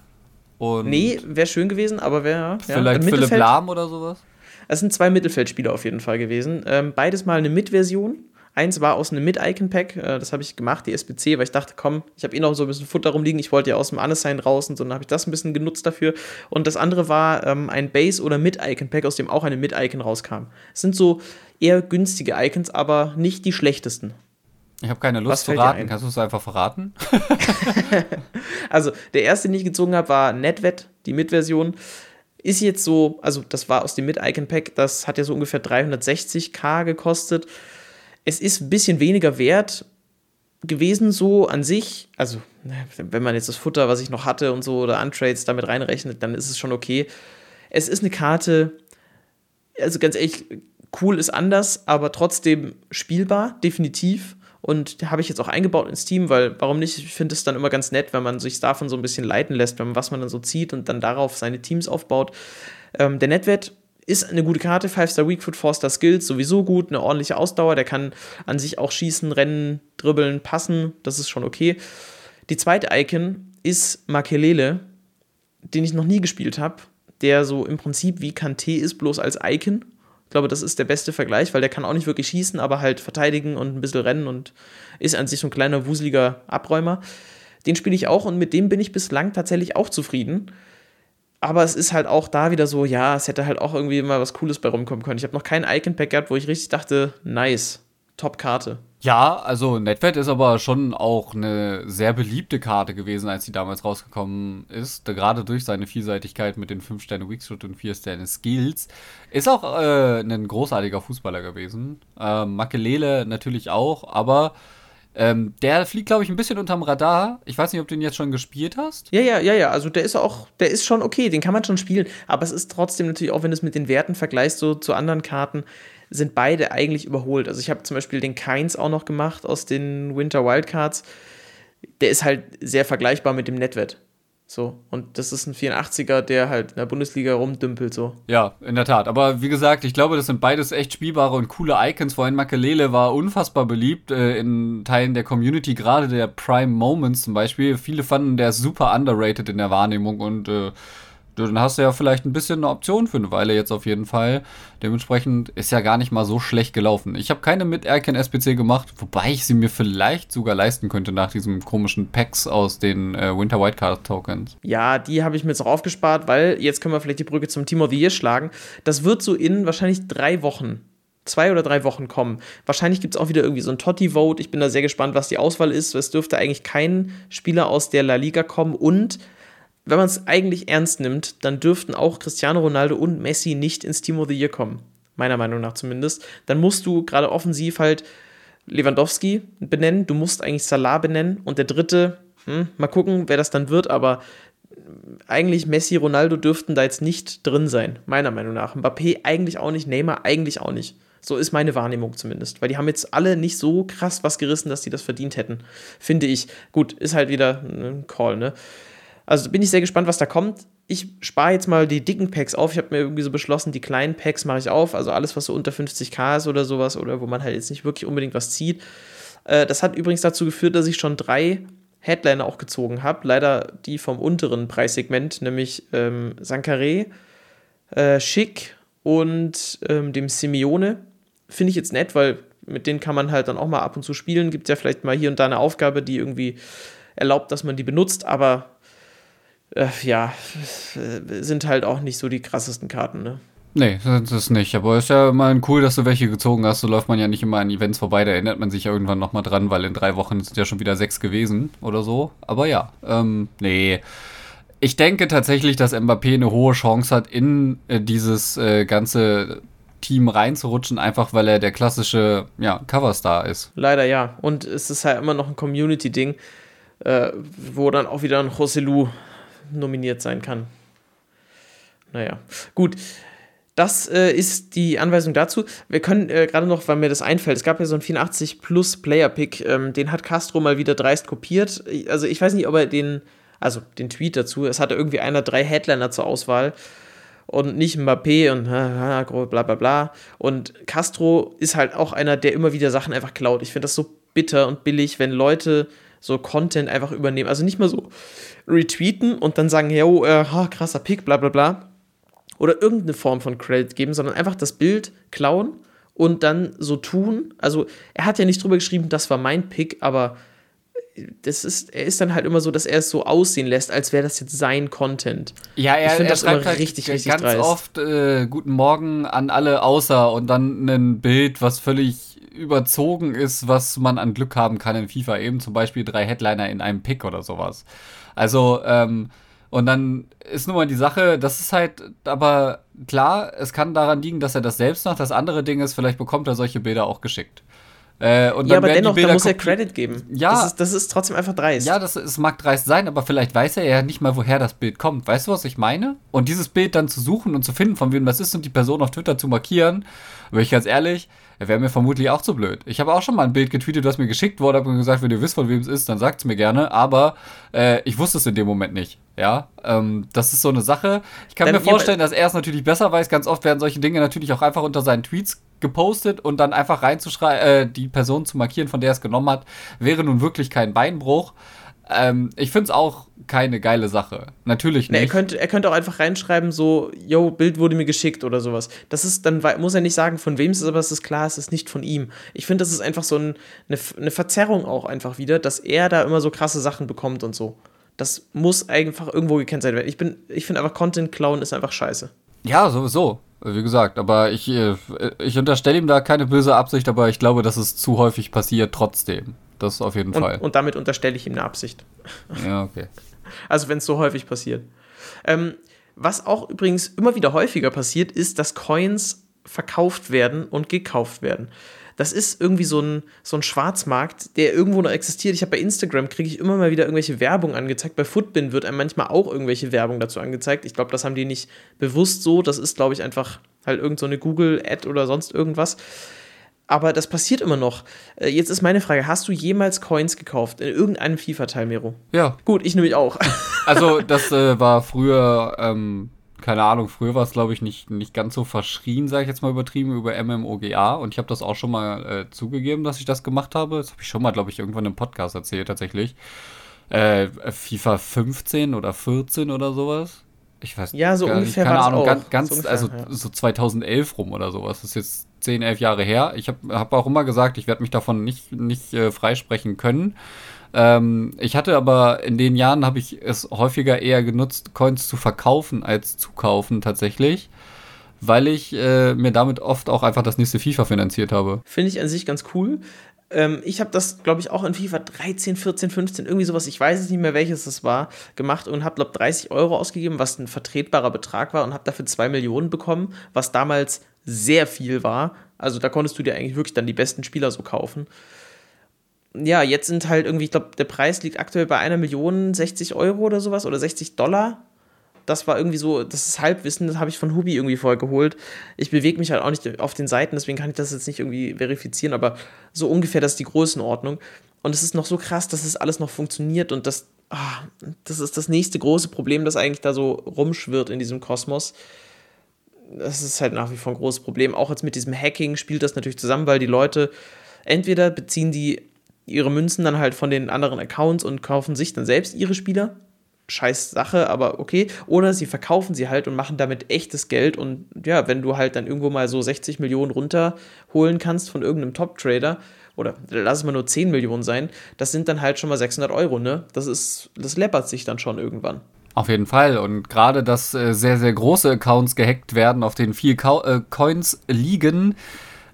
Und nee, wäre schön gewesen, aber wäre. Vielleicht ja, Philipp Lahm oder sowas? Es sind zwei Mittelfeldspieler auf jeden Fall gewesen. Ähm, beides mal eine Mid-Version. Eins war aus einem Mid-Icon-Pack, äh, das habe ich gemacht, die SBC, weil ich dachte, komm, ich habe eh noch so ein bisschen Futter rumliegen, ich wollte ja aus dem Unassigned raus und so, dann habe ich das ein bisschen genutzt dafür. Und das andere war ähm, ein Base- oder Mid-Icon-Pack, aus dem auch eine Mid-Icon rauskam. Es sind so eher günstige Icons, aber nicht die schlechtesten. Ich habe keine Lust zu raten. Kannst du es einfach verraten? also, der erste, den ich gezogen habe, war NetWet, die Mid-Version. Ist jetzt so, also das war aus dem Mid-Icon-Pack, das hat ja so ungefähr 360k gekostet. Es ist ein bisschen weniger wert gewesen so an sich. Also, wenn man jetzt das Futter, was ich noch hatte und so, oder Untrades damit reinrechnet, dann ist es schon okay. Es ist eine Karte, also ganz ehrlich, cool ist anders, aber trotzdem spielbar, definitiv. Und habe ich jetzt auch eingebaut ins Team, weil warum nicht? Ich finde es dann immer ganz nett, wenn man sich davon so ein bisschen leiten lässt, wenn man, was man dann so zieht und dann darauf seine Teams aufbaut. Ähm, der Netwert ist eine gute Karte, 5-Star Weakfoot, 4-Star Skills, sowieso gut, eine ordentliche Ausdauer, der kann an sich auch schießen, rennen, dribbeln, passen, das ist schon okay. Die zweite Icon ist Makelele, den ich noch nie gespielt habe, der so im Prinzip wie Kanté ist, bloß als Icon ich glaube, das ist der beste Vergleich, weil der kann auch nicht wirklich schießen, aber halt verteidigen und ein bisschen rennen und ist an sich so ein kleiner, wuseliger Abräumer. Den spiele ich auch und mit dem bin ich bislang tatsächlich auch zufrieden. Aber es ist halt auch da wieder so, ja, es hätte halt auch irgendwie mal was Cooles bei rumkommen können. Ich habe noch keinen Icon-Pack gehabt, wo ich richtig dachte, nice, Top-Karte. Ja, also Netwert ist aber schon auch eine sehr beliebte Karte gewesen, als sie damals rausgekommen ist. Gerade durch seine Vielseitigkeit mit den 5 Sterne Weakshot und 4 Sterne Skills. Ist auch äh, ein großartiger Fußballer gewesen. Äh, Makelele natürlich auch, aber ähm, der fliegt, glaube ich, ein bisschen unterm Radar. Ich weiß nicht, ob du ihn jetzt schon gespielt hast. Ja, ja, ja, ja. Also der ist auch, der ist schon okay, den kann man schon spielen. Aber es ist trotzdem natürlich, auch wenn du es mit den Werten vergleichst, so zu anderen Karten, sind beide eigentlich überholt. Also ich habe zum Beispiel den Keins auch noch gemacht aus den Winter Wildcards. Der ist halt sehr vergleichbar mit dem Netwert. So, und das ist ein 84er, der halt in der Bundesliga rumdümpelt, so. Ja, in der Tat. Aber wie gesagt, ich glaube, das sind beides echt spielbare und coole Icons. Vorhin Makelele war unfassbar beliebt äh, in Teilen der Community, gerade der Prime Moments zum Beispiel. Viele fanden der super underrated in der Wahrnehmung und äh, dann hast du ja vielleicht ein bisschen eine Option für eine Weile jetzt auf jeden Fall. Dementsprechend ist ja gar nicht mal so schlecht gelaufen. Ich habe keine mit Erken SPC gemacht, wobei ich sie mir vielleicht sogar leisten könnte nach diesem komischen Packs aus den äh, Winter Whitecard Tokens. Ja, die habe ich mir jetzt auch aufgespart, weil jetzt können wir vielleicht die Brücke zum Team of the Year schlagen. Das wird so in wahrscheinlich drei Wochen zwei oder drei Wochen kommen. Wahrscheinlich gibt es auch wieder irgendwie so ein Totti-Vote. Ich bin da sehr gespannt, was die Auswahl ist. Es dürfte eigentlich kein Spieler aus der La Liga kommen und wenn man es eigentlich ernst nimmt, dann dürften auch Cristiano Ronaldo und Messi nicht ins Team of the Year kommen. Meiner Meinung nach zumindest. Dann musst du gerade offensiv halt Lewandowski benennen, du musst eigentlich Salah benennen und der dritte, hm, mal gucken, wer das dann wird, aber eigentlich Messi, Ronaldo dürften da jetzt nicht drin sein, meiner Meinung nach. Mbappé eigentlich auch nicht, Neymar eigentlich auch nicht. So ist meine Wahrnehmung zumindest. Weil die haben jetzt alle nicht so krass was gerissen, dass die das verdient hätten. Finde ich. Gut, ist halt wieder ein Call, ne? Also bin ich sehr gespannt, was da kommt. Ich spare jetzt mal die dicken Packs auf. Ich habe mir irgendwie so beschlossen, die kleinen Packs mache ich auf. Also alles, was so unter 50k ist oder sowas oder wo man halt jetzt nicht wirklich unbedingt was zieht. Äh, das hat übrigens dazu geführt, dass ich schon drei Headliner auch gezogen habe. Leider die vom unteren Preissegment, nämlich ähm, Sankare, äh, Schick und ähm, dem Simeone. Finde ich jetzt nett, weil mit denen kann man halt dann auch mal ab und zu spielen. Gibt ja vielleicht mal hier und da eine Aufgabe, die irgendwie erlaubt, dass man die benutzt, aber äh, ja, sind halt auch nicht so die krassesten Karten, ne? Nee, das ist nicht. Aber ist ja mal cool, dass du welche gezogen hast. So läuft man ja nicht immer an Events vorbei. Da erinnert man sich ja irgendwann nochmal dran, weil in drei Wochen sind ja schon wieder sechs gewesen oder so. Aber ja, ähm, nee. Ich denke tatsächlich, dass Mbappé eine hohe Chance hat, in äh, dieses äh, ganze Team reinzurutschen, einfach weil er der klassische ja, Coverstar ist. Leider ja. Und es ist halt immer noch ein Community-Ding, äh, wo dann auch wieder ein Joselu nominiert sein kann. Naja, gut. Das äh, ist die Anweisung dazu. Wir können äh, gerade noch, weil mir das einfällt, es gab ja so einen 84 Plus Player Pick, ähm, den hat Castro mal wieder dreist kopiert. Also ich weiß nicht, ob er den, also den Tweet dazu, es hatte irgendwie einer drei Headliner zur Auswahl und nicht Mbappé und bla bla bla. Und Castro ist halt auch einer, der immer wieder Sachen einfach klaut. Ich finde das so bitter und billig, wenn Leute so Content einfach übernehmen. Also nicht mal so retweeten und dann sagen, ja, oh, äh, krasser Pick, bla bla bla. Oder irgendeine Form von Credit geben, sondern einfach das Bild klauen und dann so tun. Also er hat ja nicht drüber geschrieben, das war mein Pick, aber das ist, er ist dann halt immer so, dass er es so aussehen lässt, als wäre das jetzt sein Content. Ja, er, ich finde das immer halt richtig, richtig ganz dreist. oft äh, Guten Morgen an alle außer und dann ein Bild, was völlig überzogen ist, was man an Glück haben kann in FIFA. Eben zum Beispiel drei Headliner in einem Pick oder sowas. Also, ähm, und dann ist nun mal die Sache, das ist halt, aber klar, es kann daran liegen, dass er das selbst macht. Das andere Ding ist, vielleicht bekommt er solche Bilder auch geschickt. Äh, ja, aber dennoch, da muss er Credit geben. Ja. Das ist, das ist trotzdem einfach dreist. Ja, das ist, mag dreist sein, aber vielleicht weiß er ja nicht mal, woher das Bild kommt. Weißt du, was ich meine? Und dieses Bild dann zu suchen und zu finden, von wem das ist und die Person auf Twitter zu markieren, bin ich ganz ehrlich, wäre mir vermutlich auch zu blöd. Ich habe auch schon mal ein Bild getweetet, das mir geschickt wurde, habe gesagt, wenn ihr wisst, von wem es ist, dann sagt es mir gerne, aber äh, ich wusste es in dem Moment nicht. Ja, ähm, das ist so eine Sache. Ich kann dann mir vorstellen, dass er es natürlich besser weiß. Ganz oft werden solche Dinge natürlich auch einfach unter seinen Tweets gepostet und dann einfach reinzuschreiben, äh, die Person zu markieren, von der er es genommen hat, wäre nun wirklich kein Beinbruch. Ähm, ich finde es auch keine geile Sache. Natürlich nicht. Nee, er, könnte, er könnte auch einfach reinschreiben, so, yo, Bild wurde mir geschickt oder sowas. Das ist, dann muss er nicht sagen, von wem es ist, aber es ist klar, es ist nicht von ihm. Ich finde, das ist einfach so ein, eine, eine Verzerrung auch einfach wieder, dass er da immer so krasse Sachen bekommt und so. Das muss einfach irgendwo gekennzeichnet werden. Ich, ich finde einfach, Content klauen ist einfach scheiße. Ja, sowieso. wie gesagt, aber ich, äh, ich unterstelle ihm da keine böse Absicht, aber ich glaube, dass es zu häufig passiert trotzdem. Das auf jeden und, Fall. Und damit unterstelle ich ihm eine Absicht. Ja, okay. Also wenn es so häufig passiert. Ähm, was auch übrigens immer wieder häufiger passiert, ist, dass Coins verkauft werden und gekauft werden. Das ist irgendwie so ein, so ein Schwarzmarkt, der irgendwo noch existiert. Ich habe bei Instagram, kriege ich immer mal wieder irgendwelche Werbung angezeigt. Bei Footbin wird einem manchmal auch irgendwelche Werbung dazu angezeigt. Ich glaube, das haben die nicht bewusst so. Das ist, glaube ich, einfach halt irgendeine so Google-Ad oder sonst irgendwas. Aber das passiert immer noch. Äh, jetzt ist meine Frage: Hast du jemals Coins gekauft in irgendeinem FIFA-Teil, Mero? Ja. Gut, ich nämlich auch. Also, das äh, war früher, ähm, keine Ahnung, früher war es, glaube ich, nicht, nicht ganz so verschrien, sage ich jetzt mal übertrieben, über MMOGA. Und ich habe das auch schon mal äh, zugegeben, dass ich das gemacht habe. Das habe ich schon mal, glaube ich, irgendwann im Podcast erzählt, tatsächlich. Äh, FIFA 15 oder 14 oder sowas. Ich weiß ja, so ungefähr keine Ahnung, ganz, ganz so ungefähr, also ja. so 2011 rum oder sowas. Das ist jetzt 10, 11 Jahre her. Ich habe hab auch immer gesagt, ich werde mich davon nicht, nicht äh, freisprechen können. Ähm, ich hatte aber in den Jahren habe ich es häufiger eher genutzt, Coins zu verkaufen als zu kaufen tatsächlich, weil ich äh, mir damit oft auch einfach das nächste FIFA finanziert habe. Finde ich an sich ganz cool. Ähm, ich habe das, glaube ich, auch in FIFA 13, 14, 15, irgendwie sowas, ich weiß es nicht mehr, welches das war, gemacht und habe, glaube ich, 30 Euro ausgegeben, was ein vertretbarer Betrag war und habe dafür 2 Millionen bekommen, was damals sehr viel war. Also da konntest du dir eigentlich wirklich dann die besten Spieler so kaufen. Ja, jetzt sind halt irgendwie, ich glaube, der Preis liegt aktuell bei einer Million 60 Euro oder sowas oder 60 Dollar. Das war irgendwie so, das ist Halbwissen, das habe ich von Hubi irgendwie vorher geholt. Ich bewege mich halt auch nicht auf den Seiten, deswegen kann ich das jetzt nicht irgendwie verifizieren, aber so ungefähr, das ist die Größenordnung. Und es ist noch so krass, dass es das alles noch funktioniert und das, ah, das ist das nächste große Problem, das eigentlich da so rumschwirrt in diesem Kosmos das ist halt nach wie vor ein großes Problem. Auch jetzt mit diesem Hacking spielt das natürlich zusammen, weil die Leute entweder beziehen die ihre Münzen dann halt von den anderen Accounts und kaufen sich dann selbst ihre Spieler. Scheiß Sache, aber okay. Oder sie verkaufen sie halt und machen damit echtes Geld. Und ja, wenn du halt dann irgendwo mal so 60 Millionen runterholen kannst von irgendeinem Top-Trader, oder lass es mal nur 10 Millionen sein, das sind dann halt schon mal 600 Euro, ne? Das ist, das läppert sich dann schon irgendwann. Auf jeden Fall. Und gerade, dass äh, sehr, sehr große Accounts gehackt werden, auf denen viel Co äh, Coins liegen,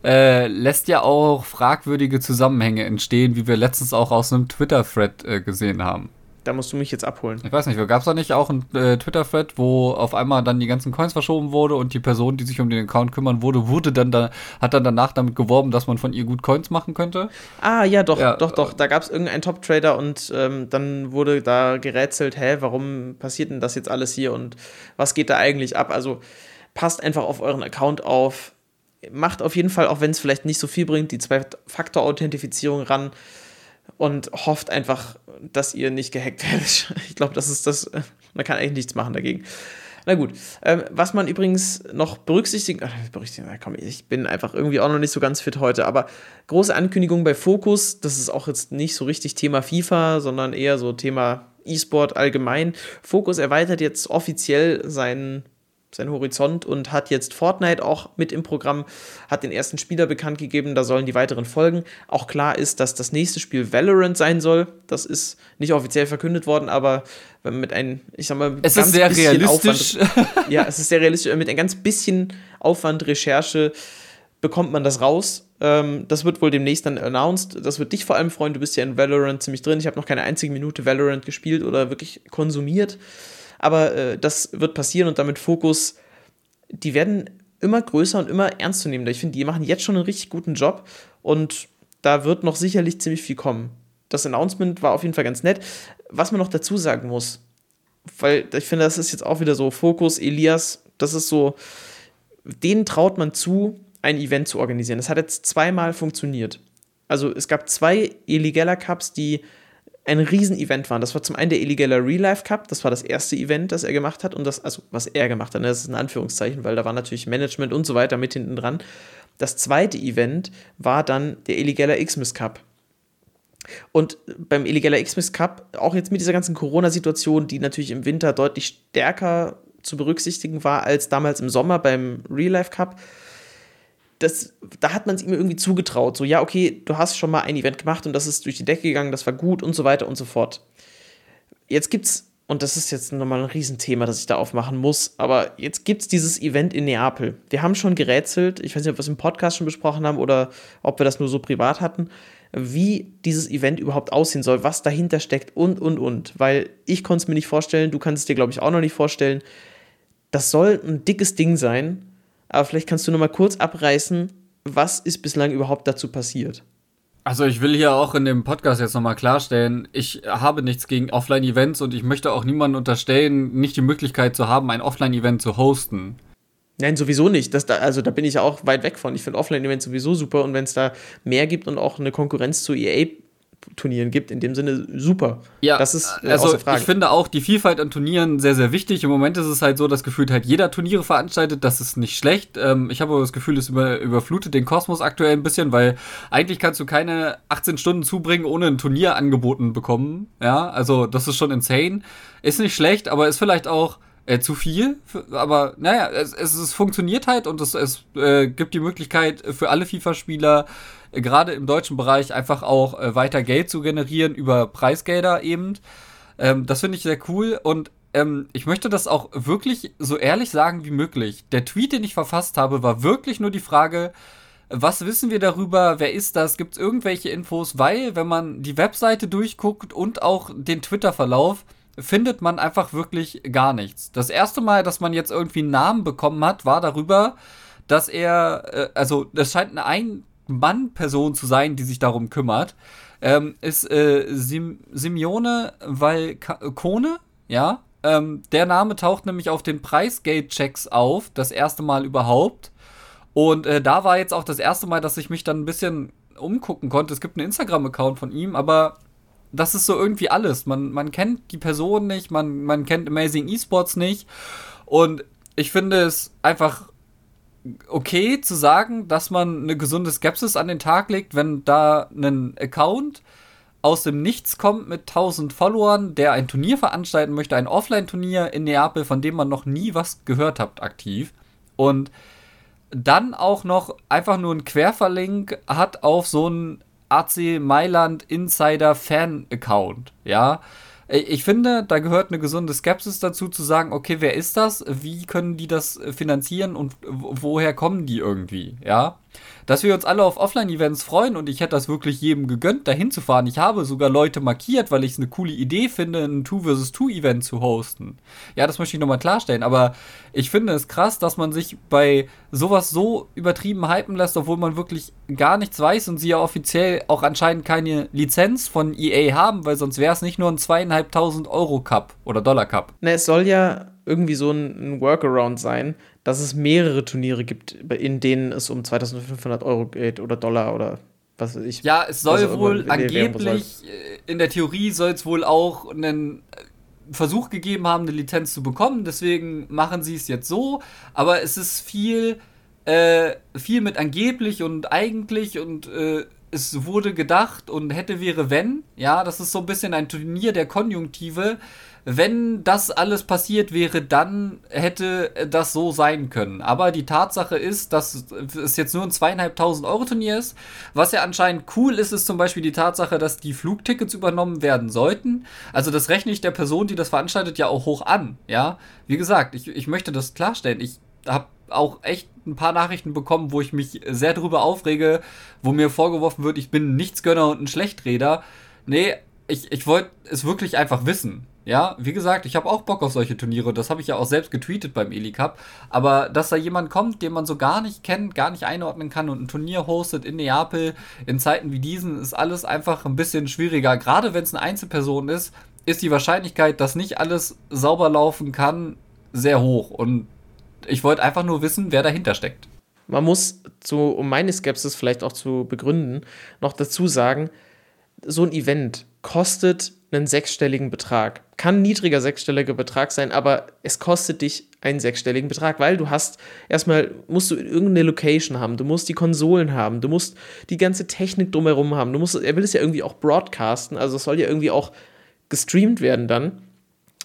äh, lässt ja auch fragwürdige Zusammenhänge entstehen, wie wir letztens auch aus einem Twitter-Thread äh, gesehen haben. Da musst du mich jetzt abholen. Ich weiß nicht, gab es da nicht auch einen äh, Twitter-Thread, wo auf einmal dann die ganzen Coins verschoben wurde und die Person, die sich um den Account kümmern wurde, wurde dann da, hat dann danach damit geworben, dass man von ihr gut Coins machen könnte? Ah, ja, doch, ja, doch, doch. Da gab es irgendeinen Top-Trader und ähm, dann wurde da gerätselt, hä, warum passiert denn das jetzt alles hier und was geht da eigentlich ab? Also passt einfach auf euren Account auf. Macht auf jeden Fall, auch wenn es vielleicht nicht so viel bringt, die Zwei-Faktor-Authentifizierung ran und hofft einfach, dass ihr nicht gehackt werdet. Ich glaube, das ist das, man kann eigentlich nichts machen dagegen. Na gut, ähm, was man übrigens noch berücksichtigen, äh, berücksichtigen, komm, ich bin einfach irgendwie auch noch nicht so ganz fit heute, aber große Ankündigung bei Focus, das ist auch jetzt nicht so richtig Thema FIFA, sondern eher so Thema E-Sport allgemein. Focus erweitert jetzt offiziell seinen sein Horizont und hat jetzt Fortnite auch mit im Programm, hat den ersten Spieler bekannt gegeben, da sollen die weiteren folgen. Auch klar ist, dass das nächste Spiel Valorant sein soll. Das ist nicht offiziell verkündet worden, aber mit einem, ich sag mal, es ist sehr realistisch. Aufwand, ja, es ist sehr realistisch. Mit ein ganz bisschen Aufwand, Recherche bekommt man das raus. Ähm, das wird wohl demnächst dann announced. Das wird dich vor allem freuen. Du bist ja in Valorant ziemlich drin. Ich habe noch keine einzige Minute Valorant gespielt oder wirklich konsumiert. Aber äh, das wird passieren und damit Fokus, die werden immer größer und immer ernstzunehmender. Ich finde, die machen jetzt schon einen richtig guten Job und da wird noch sicherlich ziemlich viel kommen. Das Announcement war auf jeden Fall ganz nett. Was man noch dazu sagen muss, weil ich finde, das ist jetzt auch wieder so Fokus, Elias, das ist so, denen traut man zu, ein Event zu organisieren. Das hat jetzt zweimal funktioniert. Also es gab zwei Illegala Cups, die ein Riesen-Event waren. Das war zum einen der Illegaler Real Life Cup, das war das erste Event, das er gemacht hat und das, also was er gemacht hat, ne, das ist ein Anführungszeichen, weil da war natürlich Management und so weiter mit hinten dran. Das zweite Event war dann der Illegaler Xmas Cup. Und beim Illegaler Xmas Cup, auch jetzt mit dieser ganzen Corona-Situation, die natürlich im Winter deutlich stärker zu berücksichtigen war als damals im Sommer beim Real Life Cup, das, da hat man es ihm irgendwie zugetraut. So, ja, okay, du hast schon mal ein Event gemacht und das ist durch die Decke gegangen, das war gut und so weiter und so fort. Jetzt gibt es und das ist jetzt nochmal ein Riesenthema, das ich da aufmachen muss, aber jetzt gibt es dieses Event in Neapel. Wir haben schon gerätselt, ich weiß nicht, ob wir es im Podcast schon besprochen haben oder ob wir das nur so privat hatten, wie dieses Event überhaupt aussehen soll, was dahinter steckt und, und, und. Weil ich konnte es mir nicht vorstellen, du kannst es dir, glaube ich, auch noch nicht vorstellen. Das soll ein dickes Ding sein, aber vielleicht kannst du nochmal kurz abreißen, was ist bislang überhaupt dazu passiert. Also ich will hier auch in dem Podcast jetzt nochmal klarstellen, ich habe nichts gegen Offline-Events und ich möchte auch niemandem unterstellen, nicht die Möglichkeit zu haben, ein Offline-Event zu hosten. Nein, sowieso nicht. Das da, also da bin ich auch weit weg von. Ich finde Offline-Events sowieso super und wenn es da mehr gibt und auch eine Konkurrenz zu EA Turnieren gibt, in dem Sinne super. Ja, das ist äh, also ich finde auch die Vielfalt an Turnieren sehr, sehr wichtig. Im Moment ist es halt so, dass gefühlt halt jeder Turniere veranstaltet. Das ist nicht schlecht. Ähm, ich habe aber das Gefühl, es über, überflutet den Kosmos aktuell ein bisschen, weil eigentlich kannst du keine 18 Stunden zubringen, ohne ein Turnier angeboten bekommen. Ja, also das ist schon insane. Ist nicht schlecht, aber ist vielleicht auch äh, zu viel, aber naja, es, es, es funktioniert halt und es, es äh, gibt die Möglichkeit für alle FIFA-Spieler, gerade im deutschen Bereich, einfach auch äh, weiter Geld zu generieren über Preisgelder eben. Ähm, das finde ich sehr cool und ähm, ich möchte das auch wirklich so ehrlich sagen wie möglich. Der Tweet, den ich verfasst habe, war wirklich nur die Frage, was wissen wir darüber? Wer ist das? Gibt es irgendwelche Infos? Weil, wenn man die Webseite durchguckt und auch den Twitter-Verlauf, findet man einfach wirklich gar nichts. Das erste Mal, dass man jetzt irgendwie einen Namen bekommen hat, war darüber, dass er, äh, also das scheint eine Ein-Mann-Person zu sein, die sich darum kümmert, ähm, ist äh, Sim Simeone Valcone, ja. Ähm, der Name taucht nämlich auf den Preisgate-Checks auf, das erste Mal überhaupt. Und äh, da war jetzt auch das erste Mal, dass ich mich dann ein bisschen umgucken konnte. Es gibt einen Instagram-Account von ihm, aber das ist so irgendwie alles. Man, man kennt die Person nicht, man, man kennt Amazing Esports nicht. Und ich finde es einfach okay zu sagen, dass man eine gesunde Skepsis an den Tag legt, wenn da ein Account aus dem Nichts kommt mit 1000 Followern, der ein Turnier veranstalten möchte, ein Offline-Turnier in Neapel, von dem man noch nie was gehört hat aktiv. Und dann auch noch einfach nur ein Querverlink hat auf so ein AC Mailand Insider Fan Account, ja. Ich finde, da gehört eine gesunde Skepsis dazu, zu sagen, okay, wer ist das? Wie können die das finanzieren und woher kommen die irgendwie, ja? Dass wir uns alle auf Offline-Events freuen und ich hätte das wirklich jedem gegönnt, dahin zu fahren. Ich habe sogar Leute markiert, weil ich es eine coole Idee finde, ein 2 vs 2 Event zu hosten. Ja, das möchte ich nochmal klarstellen, aber ich finde es krass, dass man sich bei sowas so übertrieben hypen lässt, obwohl man wirklich gar nichts weiß und sie ja offiziell auch anscheinend keine Lizenz von EA haben, weil sonst wäre es nicht nur ein zweieinhalbtausend Euro Cup oder Dollar Cup. Ne, es soll ja irgendwie so ein, ein Workaround sein, dass es mehrere Turniere gibt, in denen es um 2500 Euro geht oder Dollar oder was weiß ich. Ja, es soll wohl angeblich, äh, in der Theorie soll es wohl auch einen äh, Versuch gegeben haben, eine Lizenz zu bekommen. Deswegen machen sie es jetzt so. Aber es ist viel, äh, viel mit angeblich und eigentlich und äh, es wurde gedacht und hätte wäre wenn. Ja, das ist so ein bisschen ein Turnier der Konjunktive wenn das alles passiert wäre, dann hätte das so sein können. Aber die Tatsache ist, dass es jetzt nur ein zweieinhalbtausend Euro Turnier ist. Was ja anscheinend cool ist, ist zum Beispiel die Tatsache, dass die Flugtickets übernommen werden sollten. Also das rechne ich der Person, die das veranstaltet, ja auch hoch an. Ja, wie gesagt, ich, ich möchte das klarstellen. Ich habe auch echt ein paar Nachrichten bekommen, wo ich mich sehr darüber aufrege, wo mir vorgeworfen wird, ich bin ein Nichtsgönner und ein Schlechträder. Nee, ich, ich wollte es wirklich einfach wissen. Ja, wie gesagt, ich habe auch Bock auf solche Turniere. Das habe ich ja auch selbst getweetet beim Eli Cup. Aber dass da jemand kommt, den man so gar nicht kennt, gar nicht einordnen kann und ein Turnier hostet in Neapel in Zeiten wie diesen, ist alles einfach ein bisschen schwieriger. Gerade wenn es eine Einzelperson ist, ist die Wahrscheinlichkeit, dass nicht alles sauber laufen kann, sehr hoch. Und ich wollte einfach nur wissen, wer dahinter steckt. Man muss, zu, um meine Skepsis vielleicht auch zu begründen, noch dazu sagen, so ein Event kostet einen sechsstelligen Betrag. Kann niedriger sechsstelliger Betrag sein, aber es kostet dich einen sechsstelligen Betrag, weil du hast erstmal musst du irgendeine Location haben, du musst die Konsolen haben, du musst die ganze Technik drumherum haben, du musst, er will es ja irgendwie auch broadcasten, also es soll ja irgendwie auch gestreamt werden dann.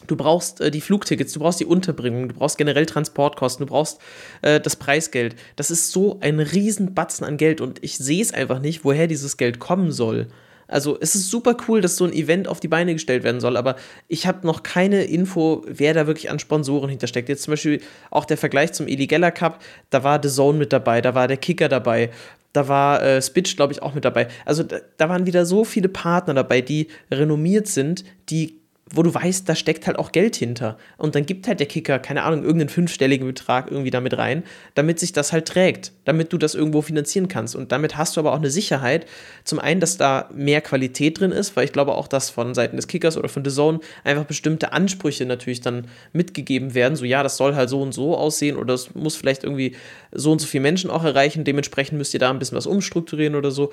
Du brauchst äh, die Flugtickets, du brauchst die Unterbringung, du brauchst generell Transportkosten, du brauchst äh, das Preisgeld. Das ist so ein Riesenbatzen an Geld und ich sehe es einfach nicht, woher dieses Geld kommen soll. Also es ist super cool, dass so ein Event auf die Beine gestellt werden soll, aber ich habe noch keine Info, wer da wirklich an Sponsoren hintersteckt. Jetzt zum Beispiel auch der Vergleich zum Eli Geller Cup, da war The Zone mit dabei, da war der Kicker dabei, da war äh, Spitch, glaube ich, auch mit dabei. Also da, da waren wieder so viele Partner dabei, die renommiert sind, die wo du weißt, da steckt halt auch Geld hinter. Und dann gibt halt der Kicker, keine Ahnung, irgendeinen fünfstelligen Betrag irgendwie damit rein, damit sich das halt trägt, damit du das irgendwo finanzieren kannst. Und damit hast du aber auch eine Sicherheit. Zum einen, dass da mehr Qualität drin ist, weil ich glaube auch, dass von Seiten des Kickers oder von The Zone einfach bestimmte Ansprüche natürlich dann mitgegeben werden. So, ja, das soll halt so und so aussehen oder es muss vielleicht irgendwie so und so viele Menschen auch erreichen. Dementsprechend müsst ihr da ein bisschen was umstrukturieren oder so.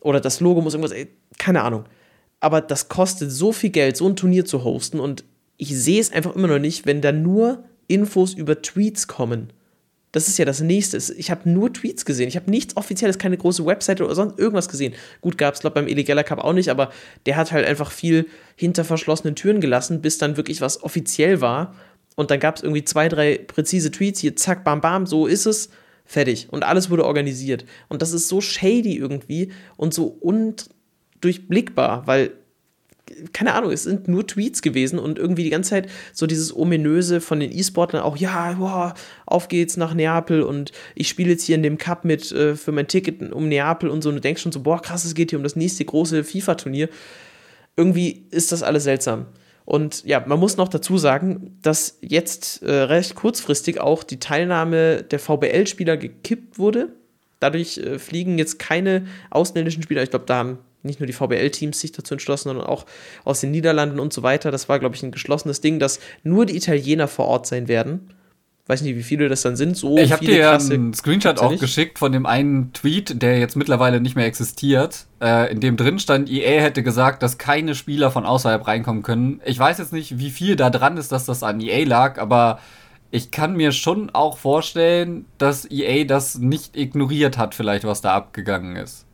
Oder das Logo muss irgendwas, ey, keine Ahnung aber das kostet so viel Geld, so ein Turnier zu hosten und ich sehe es einfach immer noch nicht, wenn da nur Infos über Tweets kommen. Das ist ja das nächste. Ich habe nur Tweets gesehen. Ich habe nichts Offizielles, keine große Webseite oder sonst irgendwas gesehen. Gut, gab es, glaube beim Illegaler Cup auch nicht, aber der hat halt einfach viel hinter verschlossenen Türen gelassen, bis dann wirklich was offiziell war. Und dann gab es irgendwie zwei, drei präzise Tweets. Hier, zack, bam, bam, so ist es. Fertig. Und alles wurde organisiert. Und das ist so shady irgendwie und so un durchblickbar, weil keine Ahnung, es sind nur Tweets gewesen und irgendwie die ganze Zeit so dieses ominöse von den E-Sportlern auch, ja, boah, auf geht's nach Neapel und ich spiele jetzt hier in dem Cup mit äh, für mein Ticket um Neapel und so und du denkst schon so, boah, krass, es geht hier um das nächste große FIFA-Turnier. Irgendwie ist das alles seltsam. Und ja, man muss noch dazu sagen, dass jetzt äh, recht kurzfristig auch die Teilnahme der VBL-Spieler gekippt wurde. Dadurch äh, fliegen jetzt keine ausländischen Spieler, ich glaube, da haben nicht nur die VBL-Teams sich dazu entschlossen, sondern auch aus den Niederlanden und so weiter. Das war, glaube ich, ein geschlossenes Ding, dass nur die Italiener vor Ort sein werden. Weiß nicht, wie viele das dann sind. So ich habe dir ja einen Screenshot auch geschickt von dem einen Tweet, der jetzt mittlerweile nicht mehr existiert, äh, in dem drin stand, EA hätte gesagt, dass keine Spieler von außerhalb reinkommen können. Ich weiß jetzt nicht, wie viel da dran ist, dass das an EA lag, aber ich kann mir schon auch vorstellen, dass EA das nicht ignoriert hat, vielleicht, was da abgegangen ist.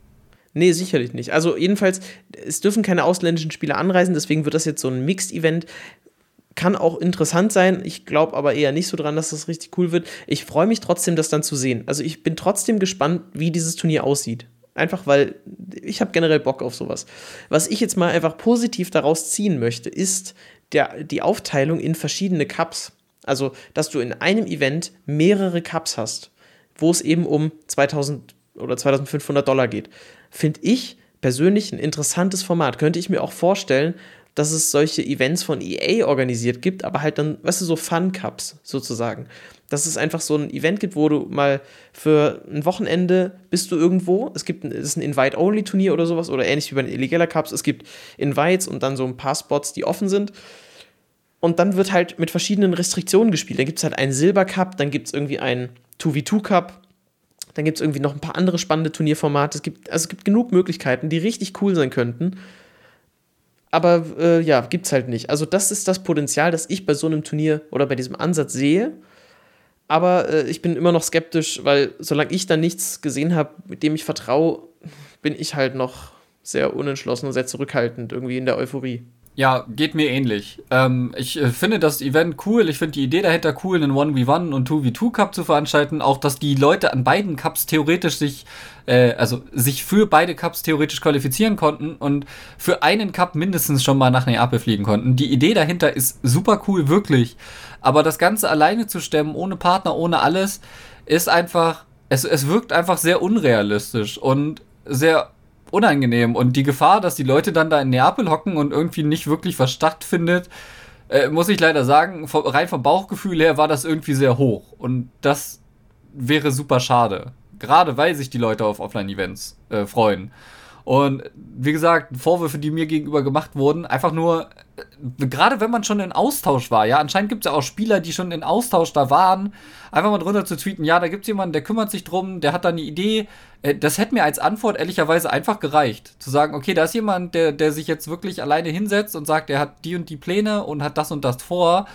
Nee, sicherlich nicht. Also jedenfalls, es dürfen keine ausländischen Spieler anreisen, deswegen wird das jetzt so ein Mixed-Event. Kann auch interessant sein. Ich glaube aber eher nicht so dran, dass das richtig cool wird. Ich freue mich trotzdem, das dann zu sehen. Also ich bin trotzdem gespannt, wie dieses Turnier aussieht. Einfach weil ich habe generell Bock auf sowas. Was ich jetzt mal einfach positiv daraus ziehen möchte, ist der, die Aufteilung in verschiedene Cups. Also, dass du in einem Event mehrere Cups hast, wo es eben um 2000 oder 2500 Dollar geht finde ich persönlich ein interessantes Format. Könnte ich mir auch vorstellen, dass es solche Events von EA organisiert gibt, aber halt dann, weißt du, so Fun Cups sozusagen. Dass es einfach so ein Event gibt, wo du mal für ein Wochenende bist du irgendwo. Es gibt es ist ein Invite-Only-Turnier oder sowas oder ähnlich wie bei den Illegaler Cups. Es gibt Invites und dann so ein paar Spots, die offen sind. Und dann wird halt mit verschiedenen Restriktionen gespielt. Dann gibt es halt einen Silber Cup, dann gibt es irgendwie einen 2v2 Cup dann gibt es irgendwie noch ein paar andere spannende Turnierformate. Es gibt, also es gibt genug Möglichkeiten, die richtig cool sein könnten. Aber äh, ja, gibt es halt nicht. Also, das ist das Potenzial, das ich bei so einem Turnier oder bei diesem Ansatz sehe. Aber äh, ich bin immer noch skeptisch, weil solange ich da nichts gesehen habe, mit dem ich vertraue, bin ich halt noch sehr unentschlossen und sehr zurückhaltend irgendwie in der Euphorie. Ja, geht mir ähnlich. Ähm, ich äh, finde das Event cool. Ich finde die Idee dahinter cool, einen 1v1 und 2v2 Cup zu veranstalten. Auch, dass die Leute an beiden Cups theoretisch sich, äh, also sich für beide Cups theoretisch qualifizieren konnten und für einen Cup mindestens schon mal nach Neapel fliegen konnten. Die Idee dahinter ist super cool, wirklich. Aber das Ganze alleine zu stemmen, ohne Partner, ohne alles, ist einfach, es, es wirkt einfach sehr unrealistisch und sehr unangenehm. Und die Gefahr, dass die Leute dann da in Neapel hocken und irgendwie nicht wirklich was stattfindet, äh, muss ich leider sagen, vom, rein vom Bauchgefühl her war das irgendwie sehr hoch. Und das wäre super schade. Gerade weil sich die Leute auf Offline-Events äh, freuen. Und wie gesagt, Vorwürfe, die mir gegenüber gemacht wurden, einfach nur, äh, gerade wenn man schon in Austausch war, ja, anscheinend gibt es ja auch Spieler, die schon in Austausch da waren, einfach mal drunter zu tweeten, ja, da gibt es jemanden, der kümmert sich drum, der hat da eine Idee. Äh, das hätte mir als Antwort ehrlicherweise einfach gereicht. Zu sagen, okay, da ist jemand, der, der sich jetzt wirklich alleine hinsetzt und sagt, er hat die und die Pläne und hat das und das vor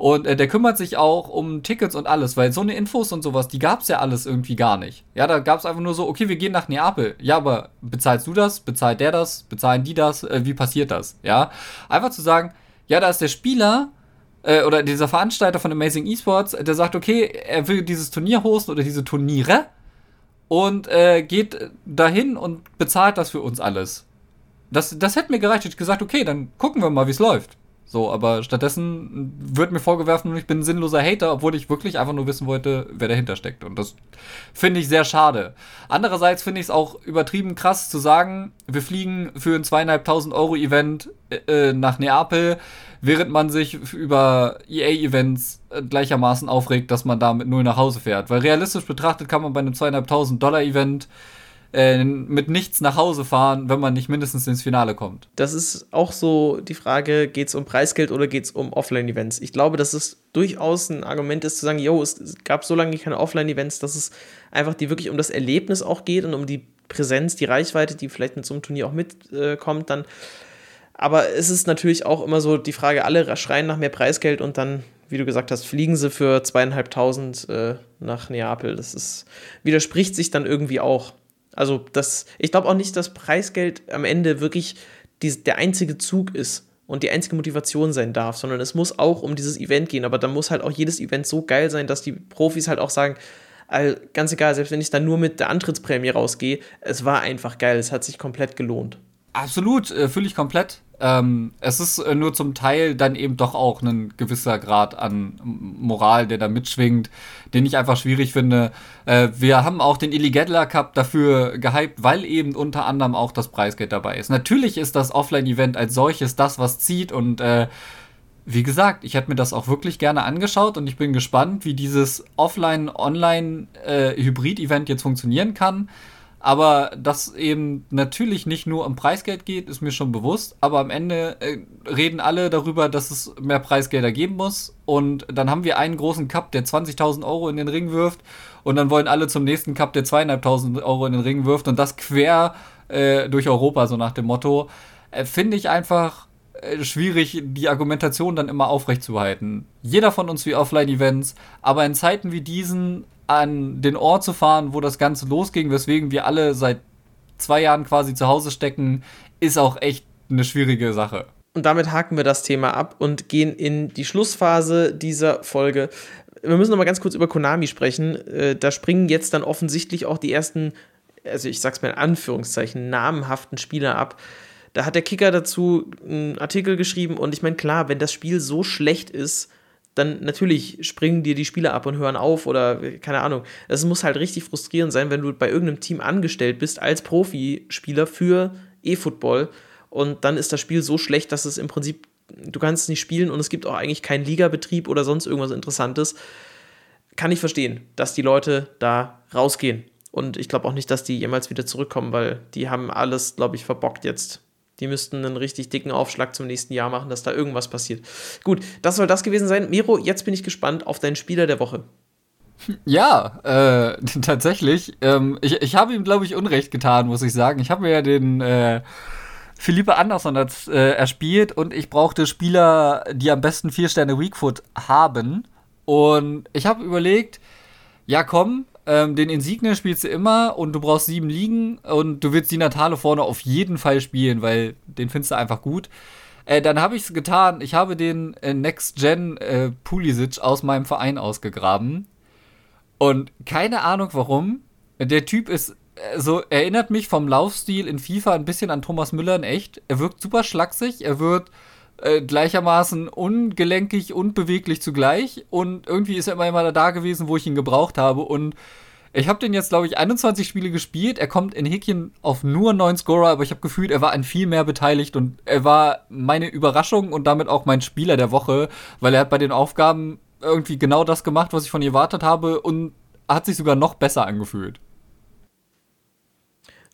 und äh, der kümmert sich auch um Tickets und alles, weil so eine Infos und sowas, die gab es ja alles irgendwie gar nicht. Ja, da gab es einfach nur so, okay, wir gehen nach Neapel. Ja, aber bezahlst du das? Bezahlt der das? Bezahlen die das? Äh, wie passiert das? Ja, einfach zu sagen, ja, da ist der Spieler äh, oder dieser Veranstalter von Amazing Esports, der sagt, okay, er will dieses Turnier hosten oder diese Turniere und äh, geht dahin und bezahlt das für uns alles. Das, das hätte mir gereicht. Ich gesagt, okay, dann gucken wir mal, wie es läuft. So, aber stattdessen wird mir vorgeworfen, ich bin ein sinnloser Hater, obwohl ich wirklich einfach nur wissen wollte, wer dahinter steckt. Und das finde ich sehr schade. Andererseits finde ich es auch übertrieben krass zu sagen, wir fliegen für ein zweieinhalbtausend Euro Event äh, nach Neapel, während man sich über EA-Events äh, gleichermaßen aufregt, dass man da mit null nach Hause fährt. Weil realistisch betrachtet kann man bei einem zweieinhalbtausend Dollar Event äh, mit nichts nach Hause fahren, wenn man nicht mindestens ins Finale kommt. Das ist auch so die Frage, geht es um Preisgeld oder geht es um Offline-Events? Ich glaube, dass es durchaus ein Argument ist zu sagen, yo, es gab so lange keine Offline-Events, dass es einfach die wirklich um das Erlebnis auch geht und um die Präsenz, die Reichweite, die vielleicht mit so einem Turnier auch mitkommt, äh, dann. Aber es ist natürlich auch immer so die Frage, alle schreien nach mehr Preisgeld und dann, wie du gesagt hast, fliegen sie für zweieinhalbtausend äh, nach Neapel. Das ist, widerspricht sich dann irgendwie auch. Also das, ich glaube auch nicht, dass Preisgeld am Ende wirklich die, der einzige Zug ist und die einzige Motivation sein darf, sondern es muss auch um dieses Event gehen. Aber dann muss halt auch jedes Event so geil sein, dass die Profis halt auch sagen, ganz egal, selbst wenn ich dann nur mit der Antrittsprämie rausgehe, es war einfach geil, es hat sich komplett gelohnt. Absolut, äh, fühle ich komplett. Ähm, es ist äh, nur zum Teil dann eben doch auch ein gewisser Grad an Moral, der da mitschwingt, den ich einfach schwierig finde. Äh, wir haben auch den Illigatler Cup dafür gehypt, weil eben unter anderem auch das Preisgeld dabei ist. Natürlich ist das Offline-Event als solches das, was zieht und äh, wie gesagt, ich hätte mir das auch wirklich gerne angeschaut und ich bin gespannt, wie dieses Offline-Online-Hybrid-Event äh, jetzt funktionieren kann. Aber dass eben natürlich nicht nur um Preisgeld geht, ist mir schon bewusst. Aber am Ende äh, reden alle darüber, dass es mehr Preisgelder geben muss. Und dann haben wir einen großen Cup, der 20.000 Euro in den Ring wirft. Und dann wollen alle zum nächsten Cup, der 2.500 Euro in den Ring wirft. Und das quer äh, durch Europa, so nach dem Motto. Äh, Finde ich einfach äh, schwierig, die Argumentation dann immer aufrechtzuerhalten. Jeder von uns wie Offline-Events. Aber in Zeiten wie diesen an den Ort zu fahren, wo das Ganze losging, weswegen wir alle seit zwei Jahren quasi zu Hause stecken, ist auch echt eine schwierige Sache. Und damit haken wir das Thema ab und gehen in die Schlussphase dieser Folge. Wir müssen noch mal ganz kurz über Konami sprechen. Äh, da springen jetzt dann offensichtlich auch die ersten, also ich sag's mal in Anführungszeichen, namhaften Spieler ab. Da hat der Kicker dazu einen Artikel geschrieben und ich meine, klar, wenn das Spiel so schlecht ist, dann natürlich springen dir die Spieler ab und hören auf oder keine Ahnung. Es muss halt richtig frustrierend sein, wenn du bei irgendeinem Team angestellt bist als Profispieler für E-Football und dann ist das Spiel so schlecht, dass es im Prinzip, du kannst es nicht spielen und es gibt auch eigentlich keinen Ligabetrieb oder sonst irgendwas Interessantes. Kann ich verstehen, dass die Leute da rausgehen. Und ich glaube auch nicht, dass die jemals wieder zurückkommen, weil die haben alles, glaube ich, verbockt jetzt die müssten einen richtig dicken Aufschlag zum nächsten Jahr machen, dass da irgendwas passiert. Gut, das soll das gewesen sein. Miro, jetzt bin ich gespannt auf deinen Spieler der Woche. Ja, äh, tatsächlich. Ähm, ich ich habe ihm, glaube ich, Unrecht getan, muss ich sagen. Ich habe mir ja den äh, Philippe Andersson als, äh, erspielt und ich brauchte Spieler, die am besten vier Sterne Weakfoot haben. Und ich habe überlegt, ja komm, ähm, den Insigne spielst du immer und du brauchst sieben Ligen und du willst die Natale vorne auf jeden Fall spielen, weil den findest du einfach gut. Äh, dann habe ich es getan. Ich habe den äh, Next Gen äh, Pulisic aus meinem Verein ausgegraben. Und keine Ahnung warum. Der Typ ist äh, so, erinnert mich vom Laufstil in FIFA ein bisschen an Thomas Müller in echt. Er wirkt super schlaksig, er wird äh, gleichermaßen ungelenkig und beweglich zugleich. Und irgendwie ist er immer, immer da gewesen, wo ich ihn gebraucht habe. Und ich habe den jetzt, glaube ich, 21 Spiele gespielt. Er kommt in Häkchen auf nur 9 Scorer, aber ich habe gefühlt, er war an viel mehr beteiligt und er war meine Überraschung und damit auch mein Spieler der Woche, weil er hat bei den Aufgaben irgendwie genau das gemacht, was ich von ihm erwartet habe und hat sich sogar noch besser angefühlt.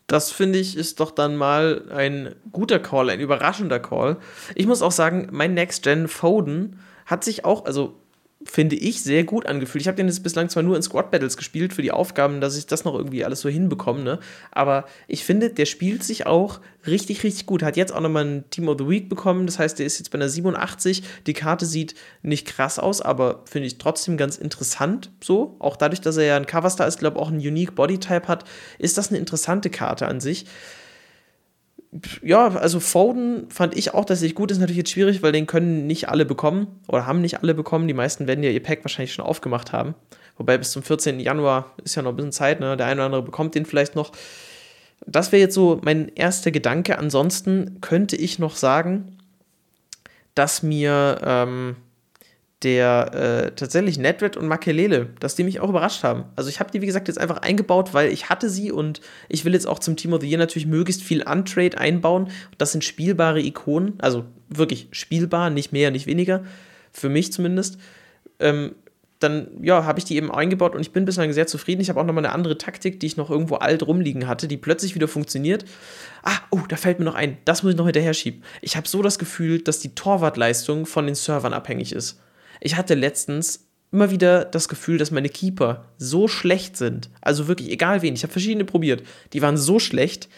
Das finde ich ist doch dann mal ein guter Call, ein überraschender Call. Ich muss auch sagen, mein Next Gen Foden hat sich auch, also finde ich, sehr gut angefühlt. Ich habe den jetzt bislang zwar nur in Squad Battles gespielt für die Aufgaben, dass ich das noch irgendwie alles so hinbekomme, ne? aber ich finde, der spielt sich auch richtig, richtig gut. Hat jetzt auch nochmal ein Team of the Week bekommen, das heißt, der ist jetzt bei einer 87. Die Karte sieht nicht krass aus, aber finde ich trotzdem ganz interessant so. Auch dadurch, dass er ja ein Coverstar ist, glaube ich, auch einen Unique Bodytype hat, ist das eine interessante Karte an sich ja, also Foden fand ich auch, dass er gut ist. Natürlich jetzt schwierig, weil den können nicht alle bekommen oder haben nicht alle bekommen. Die meisten werden ja ihr Pack wahrscheinlich schon aufgemacht haben. Wobei bis zum 14. Januar ist ja noch ein bisschen Zeit, ne? Der eine oder andere bekommt den vielleicht noch. Das wäre jetzt so mein erster Gedanke. Ansonsten könnte ich noch sagen, dass mir ähm, der äh, tatsächlich Nedved und Makelele, dass die mich auch überrascht haben. Also ich habe die, wie gesagt, jetzt einfach eingebaut, weil ich hatte sie und ich will jetzt auch zum Team of the Year natürlich möglichst viel Untrade einbauen. Das sind spielbare Ikonen, also wirklich spielbar, nicht mehr, nicht weniger, für mich zumindest. Ähm, dann ja, habe ich die eben eingebaut und ich bin bislang sehr zufrieden. Ich habe auch nochmal eine andere Taktik, die ich noch irgendwo alt rumliegen hatte, die plötzlich wieder funktioniert. Ah, oh, da fällt mir noch ein, das muss ich noch hinterher schieben. Ich habe so das Gefühl, dass die Torwartleistung von den Servern abhängig ist. Ich hatte letztens immer wieder das Gefühl, dass meine Keeper so schlecht sind. Also wirklich, egal wen, ich habe verschiedene probiert. Die waren so schlecht,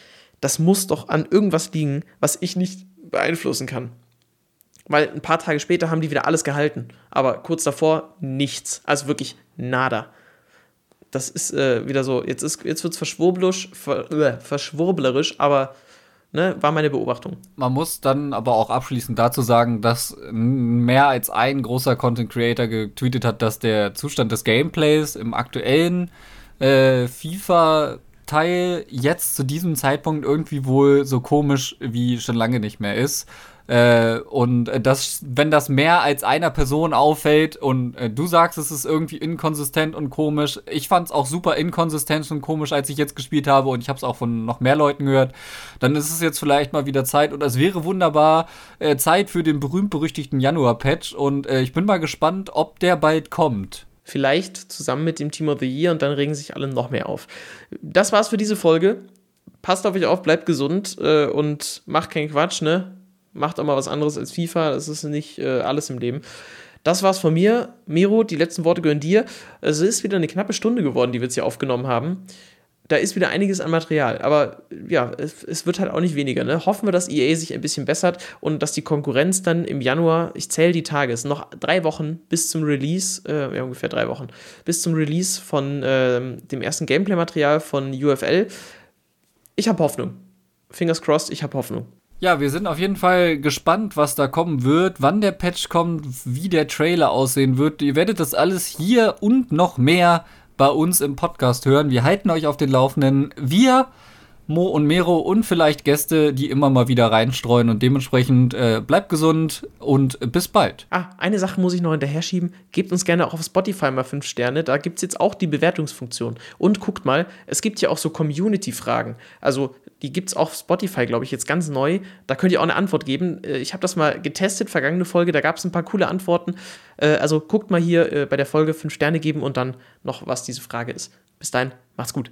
das muss doch an irgendwas liegen, was ich nicht beeinflussen kann. Weil ein paar Tage später haben die wieder alles gehalten. Aber kurz davor nichts. Also wirklich nada. Das ist äh, wieder so, jetzt, jetzt wird es verschwurblerisch, ver, äh, verschwurblerisch, aber Ne, war meine Beobachtung. Man muss dann aber auch abschließend dazu sagen, dass mehr als ein großer Content Creator getweetet hat, dass der Zustand des Gameplays im aktuellen äh, FIFA-Teil jetzt zu diesem Zeitpunkt irgendwie wohl so komisch wie schon lange nicht mehr ist. Äh, und das, wenn das mehr als einer Person auffällt und äh, du sagst, es ist irgendwie inkonsistent und komisch, ich fand es auch super inkonsistent und komisch, als ich jetzt gespielt habe und ich habe es auch von noch mehr Leuten gehört, dann ist es jetzt vielleicht mal wieder Zeit oder es wäre wunderbar äh, Zeit für den berühmt-berüchtigten Januar-Patch und äh, ich bin mal gespannt, ob der bald kommt. Vielleicht zusammen mit dem Team of the Year und dann regen sich alle noch mehr auf. Das war's für diese Folge. Passt auf euch auf, bleibt gesund äh, und macht keinen Quatsch, ne? Macht auch mal was anderes als FIFA. Das ist nicht äh, alles im Leben. Das war's von mir. Miro, die letzten Worte gehören dir. Es ist wieder eine knappe Stunde geworden, die wir jetzt hier aufgenommen haben. Da ist wieder einiges an Material. Aber ja, es, es, wird halt auch nicht weniger. Ne? Hoffen wir, dass EA sich ein bisschen bessert und dass die Konkurrenz dann im Januar, ich zähle die Tage, es sind noch drei Wochen bis zum Release, äh, ja, ungefähr drei Wochen, bis zum Release von äh, dem ersten Gameplay-Material von UFL. Ich habe Hoffnung. Fingers crossed, ich habe Hoffnung. Ja, wir sind auf jeden Fall gespannt, was da kommen wird, wann der Patch kommt, wie der Trailer aussehen wird. Ihr werdet das alles hier und noch mehr bei uns im Podcast hören. Wir halten euch auf den Laufenden. Wir Mo und Mero und vielleicht Gäste, die immer mal wieder reinstreuen. Und dementsprechend äh, bleibt gesund und bis bald. Ah, eine Sache muss ich noch hinterher schieben. Gebt uns gerne auch auf Spotify mal fünf Sterne. Da gibt es jetzt auch die Bewertungsfunktion. Und guckt mal, es gibt ja auch so Community-Fragen. Also die gibt es auf Spotify, glaube ich, jetzt ganz neu. Da könnt ihr auch eine Antwort geben. Äh, ich habe das mal getestet, vergangene Folge, da gab es ein paar coole Antworten. Äh, also guckt mal hier äh, bei der Folge fünf Sterne geben und dann noch, was diese Frage ist. Bis dahin, macht's gut.